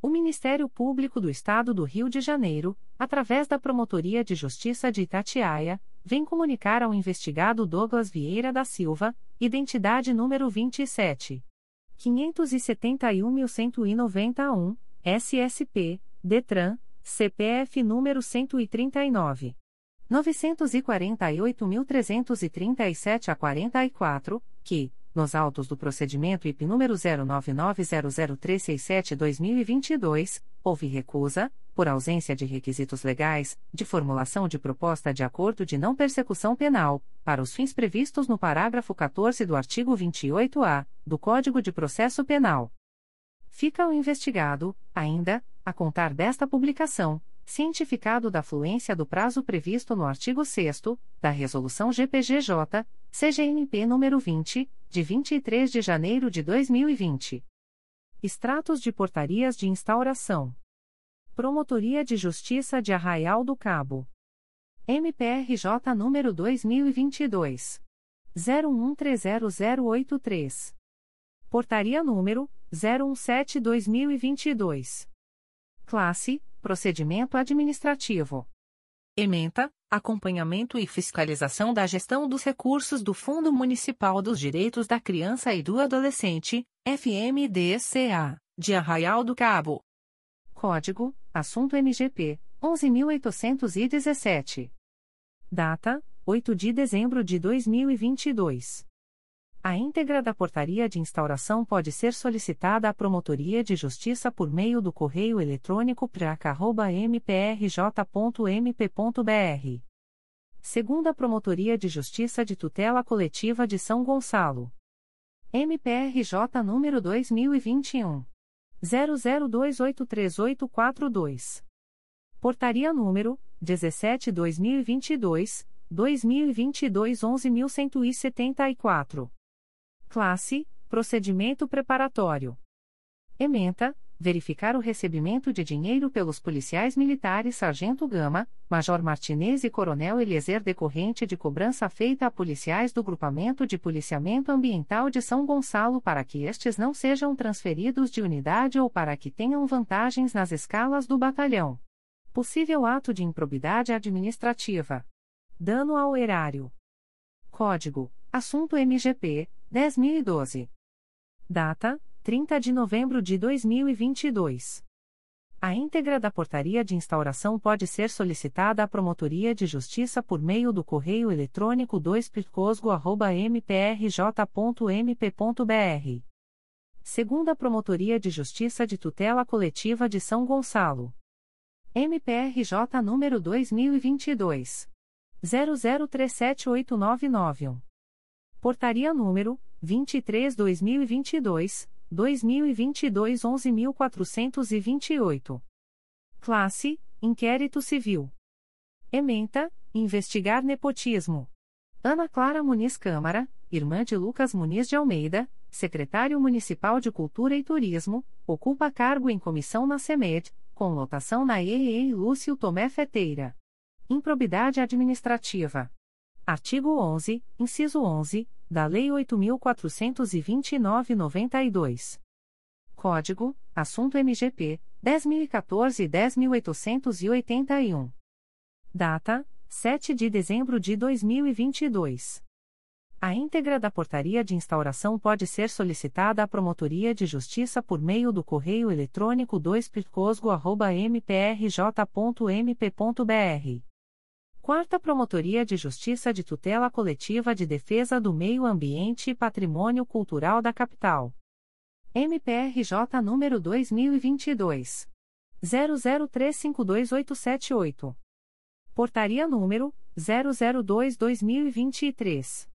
[SPEAKER 1] O Ministério Público do Estado do Rio de Janeiro, através da Promotoria de Justiça de Itatiaia, vem comunicar ao investigado Douglas Vieira da Silva, identidade número 27. 571.191, SSP, DETRAN, CPF número 139. 948.337 a 44, que, nos autos do procedimento IP número 09900367-2022, houve recusa, por ausência de requisitos legais, de formulação de proposta de acordo de não persecução penal, para os fins previstos no parágrafo 14 do artigo 28-A do Código de Processo Penal. Fica o investigado, ainda, a contar desta publicação, cientificado da fluência do prazo previsto no artigo 6 da Resolução GPGJ, CGNP nº 20, de 23 de janeiro de 2020. Extratos de portarias de instauração. Promotoria de Justiça de Arraial do Cabo. MPRJ número 2022 01130083. Portaria número 017/2022. Classe: Procedimento administrativo. Ementa: Acompanhamento e fiscalização da gestão dos recursos do Fundo Municipal dos Direitos da Criança e do Adolescente, FMDCA, de Arraial do Cabo. Código: Assunto MGP 11817. Data: 8 de dezembro de 2022. A íntegra da portaria de instauração pode ser solicitada à Promotoria de Justiça por meio do correio eletrônico praca.mprj.mp.br. Segunda Promotoria de Justiça de Tutela Coletiva de São Gonçalo. MPRJ número 2021. 00283842. Portaria número 17/2022, 2022 11.174. Classe: Procedimento preparatório. Ementa: Verificar o recebimento de dinheiro pelos policiais militares Sargento Gama, Major Martinez e Coronel Eliezer decorrente de cobrança feita a policiais do Grupamento de Policiamento Ambiental de São Gonçalo para que estes não sejam transferidos de unidade ou para que tenham vantagens nas escalas do batalhão. Possível ato de improbidade administrativa. Dano ao erário. Código: Assunto MGP 10.012. Data: 30 de novembro de 2022. A íntegra da portaria de instauração pode ser solicitada à Promotoria de Justiça por meio do correio eletrônico 2picosgo.mprj.mp.br. Segunda Promotoria de Justiça de Tutela Coletiva de São Gonçalo. MPRJ número 2022. 00378991. Portaria número 23/2022, 2022 11.428. Classe: Inquérito Civil. Ementa: Investigar nepotismo. Ana Clara Muniz Câmara, irmã de Lucas Muniz de Almeida, secretário municipal de Cultura e Turismo, ocupa cargo em comissão na CEMED, com lotação na EEE Lúcio Tomé Feteira. Improbidade administrativa. Artigo 11, inciso 11, da Lei 8.429-92. Código: Assunto MGP 10.014 e 10.881. Data: 7 de dezembro de 2022. A íntegra da portaria de instauração pode ser solicitada à Promotoria de Justiça por meio do correio eletrônico 2picosgo.mprj.mp.br Quarta Promotoria de Justiça de Tutela Coletiva de Defesa do Meio Ambiente e Patrimônio Cultural da Capital. MPRJ número 2022 00352878. Portaria número 002/2023.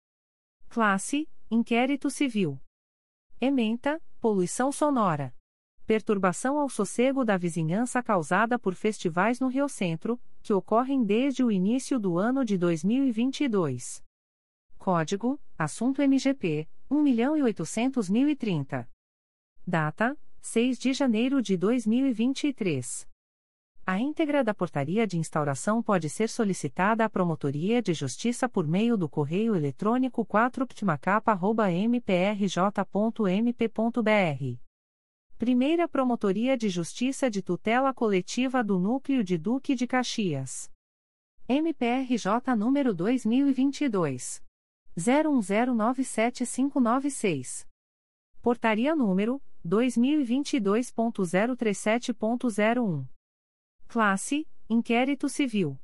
[SPEAKER 1] Classe: Inquérito Civil. Ementa: Poluição sonora. Perturbação ao sossego da vizinhança causada por festivais no Rio Centro, que ocorrem desde o início do ano de 2022. Código: Assunto MGP 1.800.030. Data: 6 de janeiro de 2023. A íntegra da portaria de instauração pode ser solicitada à Promotoria de Justiça por meio do correio eletrônico 4ptmacapa.mprj.mp.br Primeira Promotoria de Justiça de Tutela Coletiva do Núcleo de Duque de Caxias. MPRJ número 2022 01097596. Portaria número 2022.037.01. Classe: Inquérito Civil.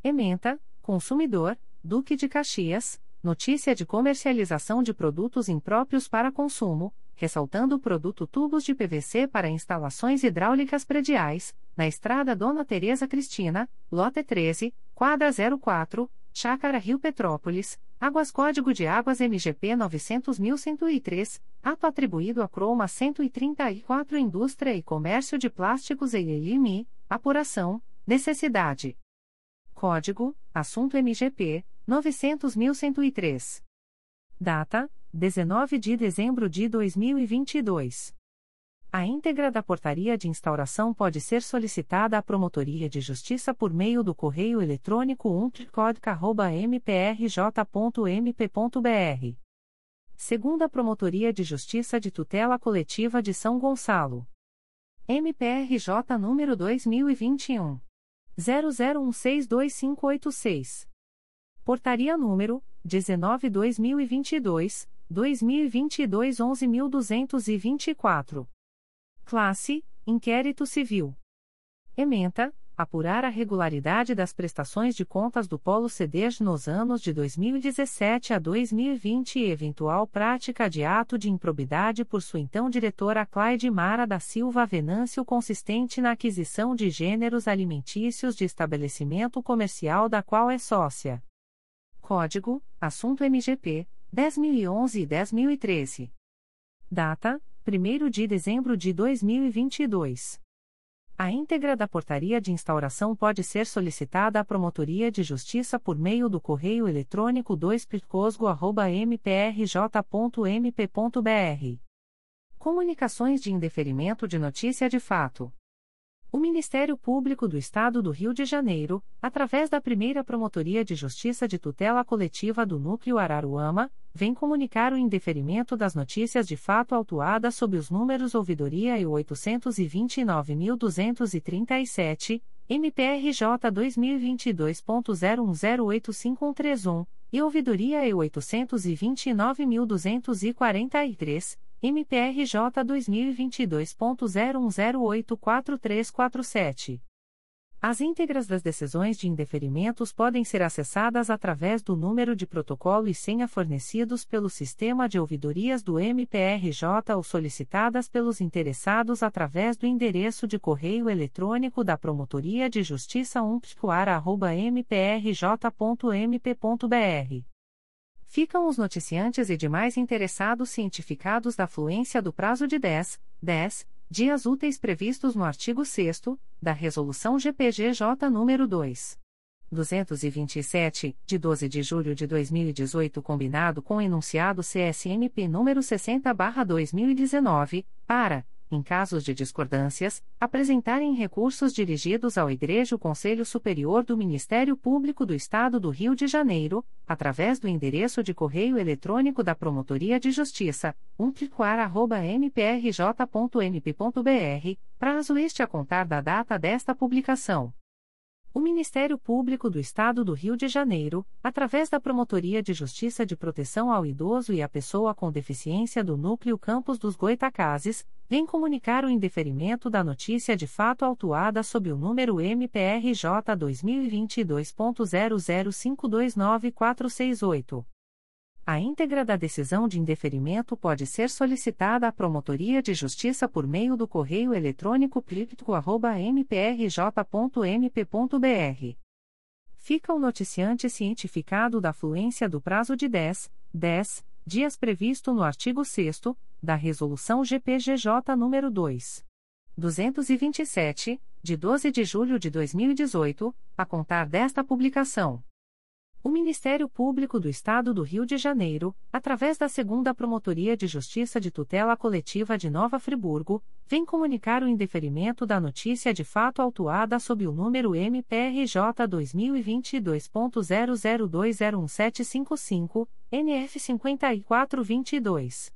[SPEAKER 1] Ementa: Consumidor, Duque de Caxias, notícia de comercialização de produtos impróprios para consumo ressaltando o produto tubos de PVC para instalações hidráulicas prediais, na Estrada Dona Teresa Cristina, lote 13, quadra 04, Chácara Rio Petrópolis, Águas Código de Águas MGP 900.103, ato atribuído a Croma 134 Indústria e Comércio de Plásticos e Elimi, apuração, necessidade. Código, assunto MGP 900.103. Data: 19 de dezembro de 2022. A íntegra da portaria de instauração pode ser solicitada à Promotoria de Justiça por meio do correio eletrônico umtricodica.mprj.mp.br. Segunda Promotoria de Justiça de Tutela Coletiva de São Gonçalo. MPRJ número 2021. 00162586. Portaria número 19/2022, 2022 11.224. Classe: Inquérito Civil. Ementa: apurar a regularidade das prestações de contas do Polo CEDEJ nos anos de 2017 a 2020 e eventual prática de ato de improbidade por sua então diretora Clyde Mara da Silva Venâncio consistente na aquisição de gêneros alimentícios de estabelecimento comercial da qual é sócia. Código: Assunto MGP 10011 e 10013. Data: 1 de dezembro de 2022. A íntegra da portaria de instauração pode ser solicitada à Promotoria de Justiça por meio do correio eletrônico 2picosgo.mprj.mp.br. Comunicações de indeferimento de notícia de fato. O Ministério Público do Estado do Rio de Janeiro, através da primeira Promotoria de Justiça de Tutela Coletiva do Núcleo Araruama, vem comunicar o indeferimento das notícias de fato autuadas sob os números Ouvidoria e 829.237, MPRJ 2022.01085131 e Ouvidoria e 829.243. MPRJ 2022.01084347. As íntegras das decisões de indeferimentos podem ser acessadas através do número de protocolo e senha fornecidos pelo sistema de ouvidorias do MPRJ ou solicitadas pelos interessados através do endereço de correio eletrônico da Promotoria de Justiça umpticoar.mprj.mp.br ficam os noticiantes e demais interessados cientificados da fluência do prazo de 10, 10 dias úteis previstos no artigo 6 da Resolução GPGJ nº 2. 227, de 12 de julho de 2018, combinado com o enunciado CSMP número 60/2019, para em casos de discordâncias, apresentarem recursos dirigidos ao Igreja Conselho Superior do Ministério Público do Estado do Rio de Janeiro, através do endereço de correio eletrônico da Promotoria de Justiça, umplicoar.mprj.mp.br, prazo este a contar da data desta publicação. O Ministério Público do Estado do Rio de Janeiro, através da Promotoria de Justiça de Proteção ao Idoso e à Pessoa com Deficiência do Núcleo Campos dos Goitacazes, vem comunicar o indeferimento da notícia de fato autuada sob o número MPRJ 2022.00529468. A íntegra da decisão de indeferimento pode ser solicitada à Promotoria de Justiça por meio do correio eletrônico críptico.mprj.mp.br. Fica o noticiante cientificado da fluência do prazo de 10, 10 dias previsto no artigo 6 da Resolução GPGJ nº 2. 227, de 12 de julho de 2018, a contar desta publicação. O Ministério Público do Estado do Rio de Janeiro, através da Segunda Promotoria de Justiça de Tutela Coletiva de Nova Friburgo, vem comunicar o indeferimento da notícia de fato autuada sob o número MPRJ 2022.00201755, NF 5422.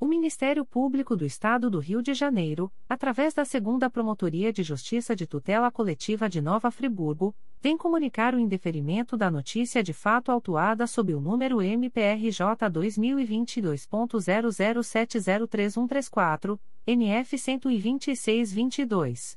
[SPEAKER 1] O Ministério Público do Estado do Rio de Janeiro, através da Segunda Promotoria de Justiça de Tutela Coletiva de Nova Friburgo, vem comunicar o indeferimento da notícia de fato autuada sob o número MPRJ 2022.00703134, NF 12622.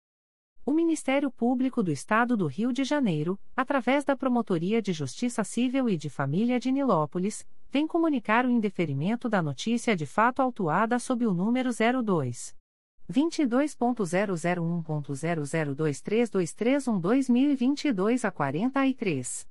[SPEAKER 1] O Ministério Público do Estado do Rio de Janeiro, através da Promotoria de Justiça Civil e de Família de Nilópolis, vem comunicar o indeferimento da notícia de fato autuada sob o número 02 22.0001.0023231 2022 a 43.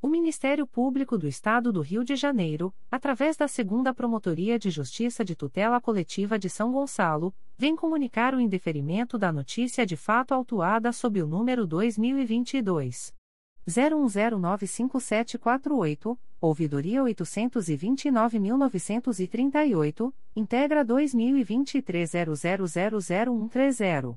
[SPEAKER 1] O Ministério Público do Estado do Rio de Janeiro, através da Segunda Promotoria de Justiça de Tutela Coletiva de São Gonçalo, vem comunicar o indeferimento da notícia de fato autuada sob o número 2022 01095748, ouvidoria 829.938, integra 2023 00000130.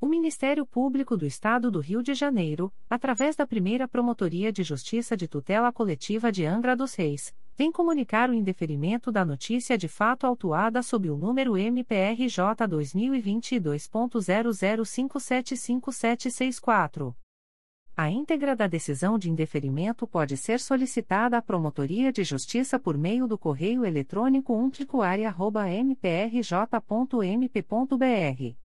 [SPEAKER 1] O Ministério Público do Estado do Rio de Janeiro, através da primeira Promotoria de Justiça de Tutela Coletiva de Angra dos Reis, vem comunicar o indeferimento da notícia de fato autuada sob o número MPRJ 2022.00575764. A íntegra da decisão de indeferimento pode ser solicitada à Promotoria de Justiça por meio do correio eletrônico umplicoaria.mprj.mp.br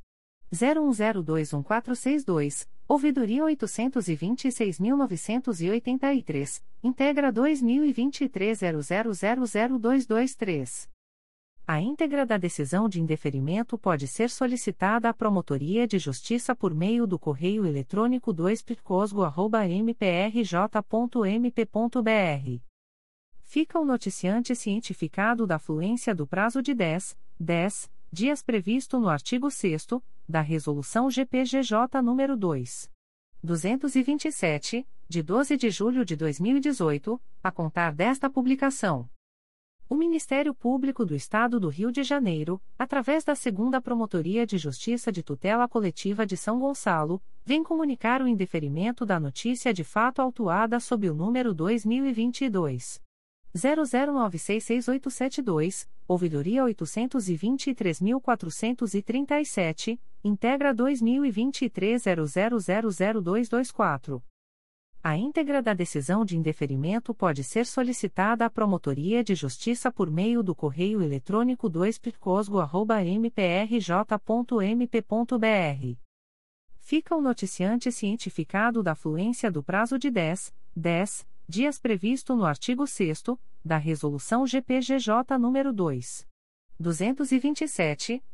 [SPEAKER 1] 01021462, ouvidoria 826.983, integra 2023 000223. A íntegra da decisão de indeferimento pode ser solicitada à Promotoria de Justiça por meio do correio eletrônico 2picosgo.mprj.mp.br. Fica o noticiante cientificado da fluência do prazo de 10, 10 dias previsto no artigo 6 da Resolução GPGJ nº 2. 227, de 12 de julho de 2018, a contar desta publicação. O Ministério Público do Estado do Rio de Janeiro, através da Segunda Promotoria de Justiça de Tutela Coletiva de São Gonçalo, vem comunicar o indeferimento da notícia de fato autuada sob o número 2022 00966872, ouvidoria 823.437, integra 2023 000224. A íntegra da decisão de indeferimento pode ser solicitada à Promotoria de Justiça por meio do correio eletrônico 2picosgo.mprj.mp.br. Fica o noticiante cientificado da fluência do prazo de 10, 10 dias previsto no artigo 6 da Resolução GPGJ nº 2. 227,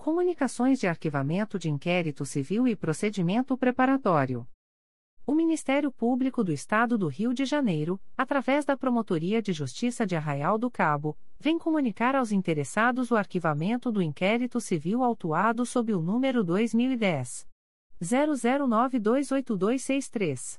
[SPEAKER 1] Comunicações de Arquivamento de Inquérito Civil e Procedimento Preparatório. O Ministério Público do Estado do Rio de Janeiro, através da Promotoria de Justiça de Arraial do Cabo, vem comunicar aos interessados o arquivamento do inquérito civil autuado sob o número 2010 00928263.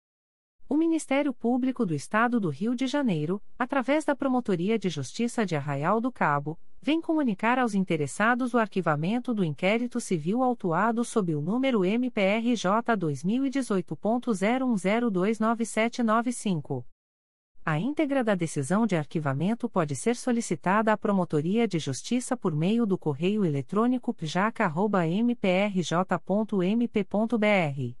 [SPEAKER 1] O Ministério Público do Estado do Rio de Janeiro, através da Promotoria de Justiça de Arraial do Cabo, vem comunicar aos interessados o arquivamento do inquérito civil autuado sob o número MPRJ 2018.01029795. A íntegra da decisão de arquivamento pode ser solicitada à Promotoria de Justiça por meio do correio eletrônico pjaca.mprj.mp.br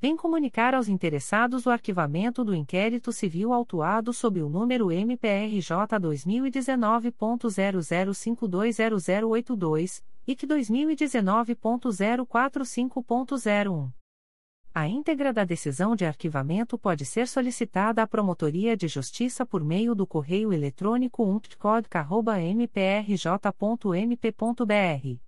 [SPEAKER 1] vem comunicar aos interessados o arquivamento do inquérito civil autuado sob o número MPRJ 2019.00520082 e que 2019.045.01. A íntegra da decisão de arquivamento pode ser solicitada à Promotoria de Justiça por meio do correio eletrônico umptcod.mprj.mp.br.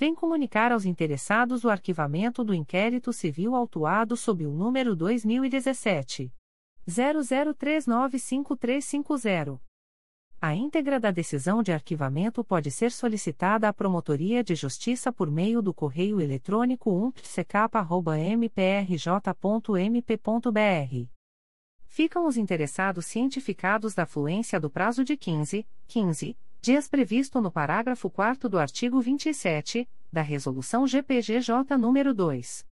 [SPEAKER 1] vem comunicar aos interessados o arquivamento do inquérito civil autuado sob o número 2017. 00395350. A íntegra da decisão de arquivamento pode ser solicitada à Promotoria de Justiça por meio do correio eletrônico umptcap.mprj.mp.br ficam os interessados cientificados da fluência do prazo de 15, 15 dias previsto no parágrafo 4 do artigo 27 da Resolução GPGJ nº 2.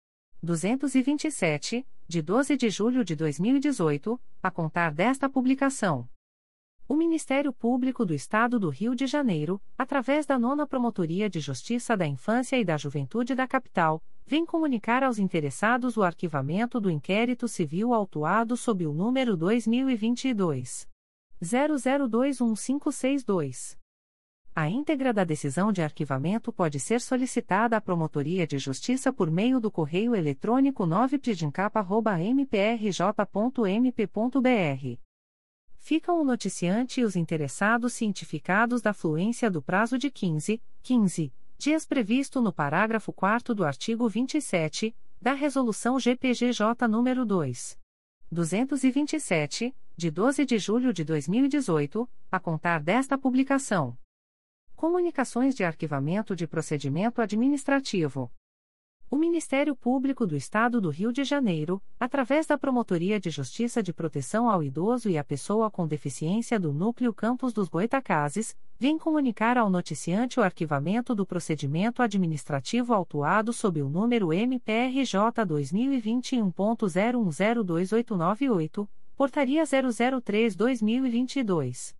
[SPEAKER 1] 227, de 12 de julho de 2018, a contar desta publicação. O Ministério Público do Estado do Rio de Janeiro, através da Nona Promotoria de Justiça da Infância e da Juventude da Capital, vem comunicar aos interessados o arquivamento do inquérito civil autuado sob o número 2022 00215562. A íntegra da decisão de arquivamento pode ser solicitada à Promotoria de Justiça por meio do correio eletrônico 9pdincapa.mprj.mp.br. Ficam o noticiante e os interessados cientificados da fluência do prazo de 15, 15 dias previsto no parágrafo 4 do artigo 27 da Resolução GPGJ nº 2. 227, de 12 de julho de 2018, a contar desta publicação. Comunicações de arquivamento de procedimento administrativo. O Ministério Público do Estado do Rio de Janeiro, através da Promotoria de Justiça de Proteção ao Idoso e à Pessoa com Deficiência do Núcleo Campos dos Goitacazes, vem comunicar ao noticiante o arquivamento do procedimento administrativo autuado sob o número MPRJ 2021.01028998, Portaria 003-2022.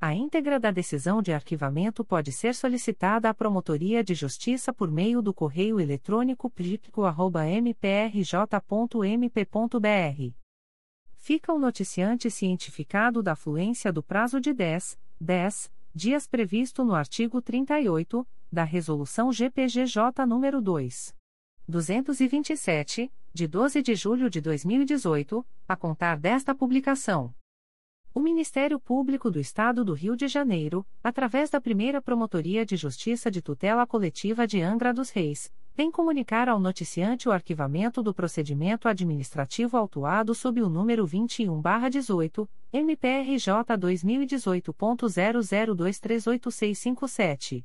[SPEAKER 1] A íntegra da decisão de arquivamento pode ser solicitada à Promotoria de Justiça por meio do correio eletrônico píplico.mprj.mp.br. Fica o noticiante cientificado da fluência do prazo de 10, 10 dias previsto no artigo 38 da Resolução GPGJ nº 2. 227, de 12 de julho de 2018, a contar desta publicação. O Ministério Público do Estado do Rio de Janeiro, através da primeira Promotoria de Justiça de Tutela Coletiva de Angra dos Reis, vem comunicar ao noticiante o arquivamento do procedimento administrativo autuado sob o número 21-18, MPRJ 2018.00238657.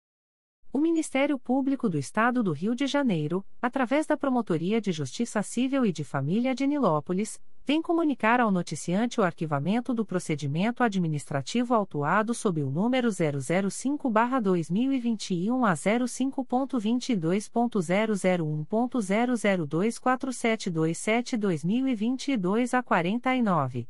[SPEAKER 1] O Ministério Público do Estado do Rio de Janeiro, através da Promotoria de Justiça Civil e de Família de Nilópolis, vem comunicar ao noticiante o arquivamento do procedimento administrativo autuado sob o número 005-2021 a 05.22.0001.0024727-2022 a 49.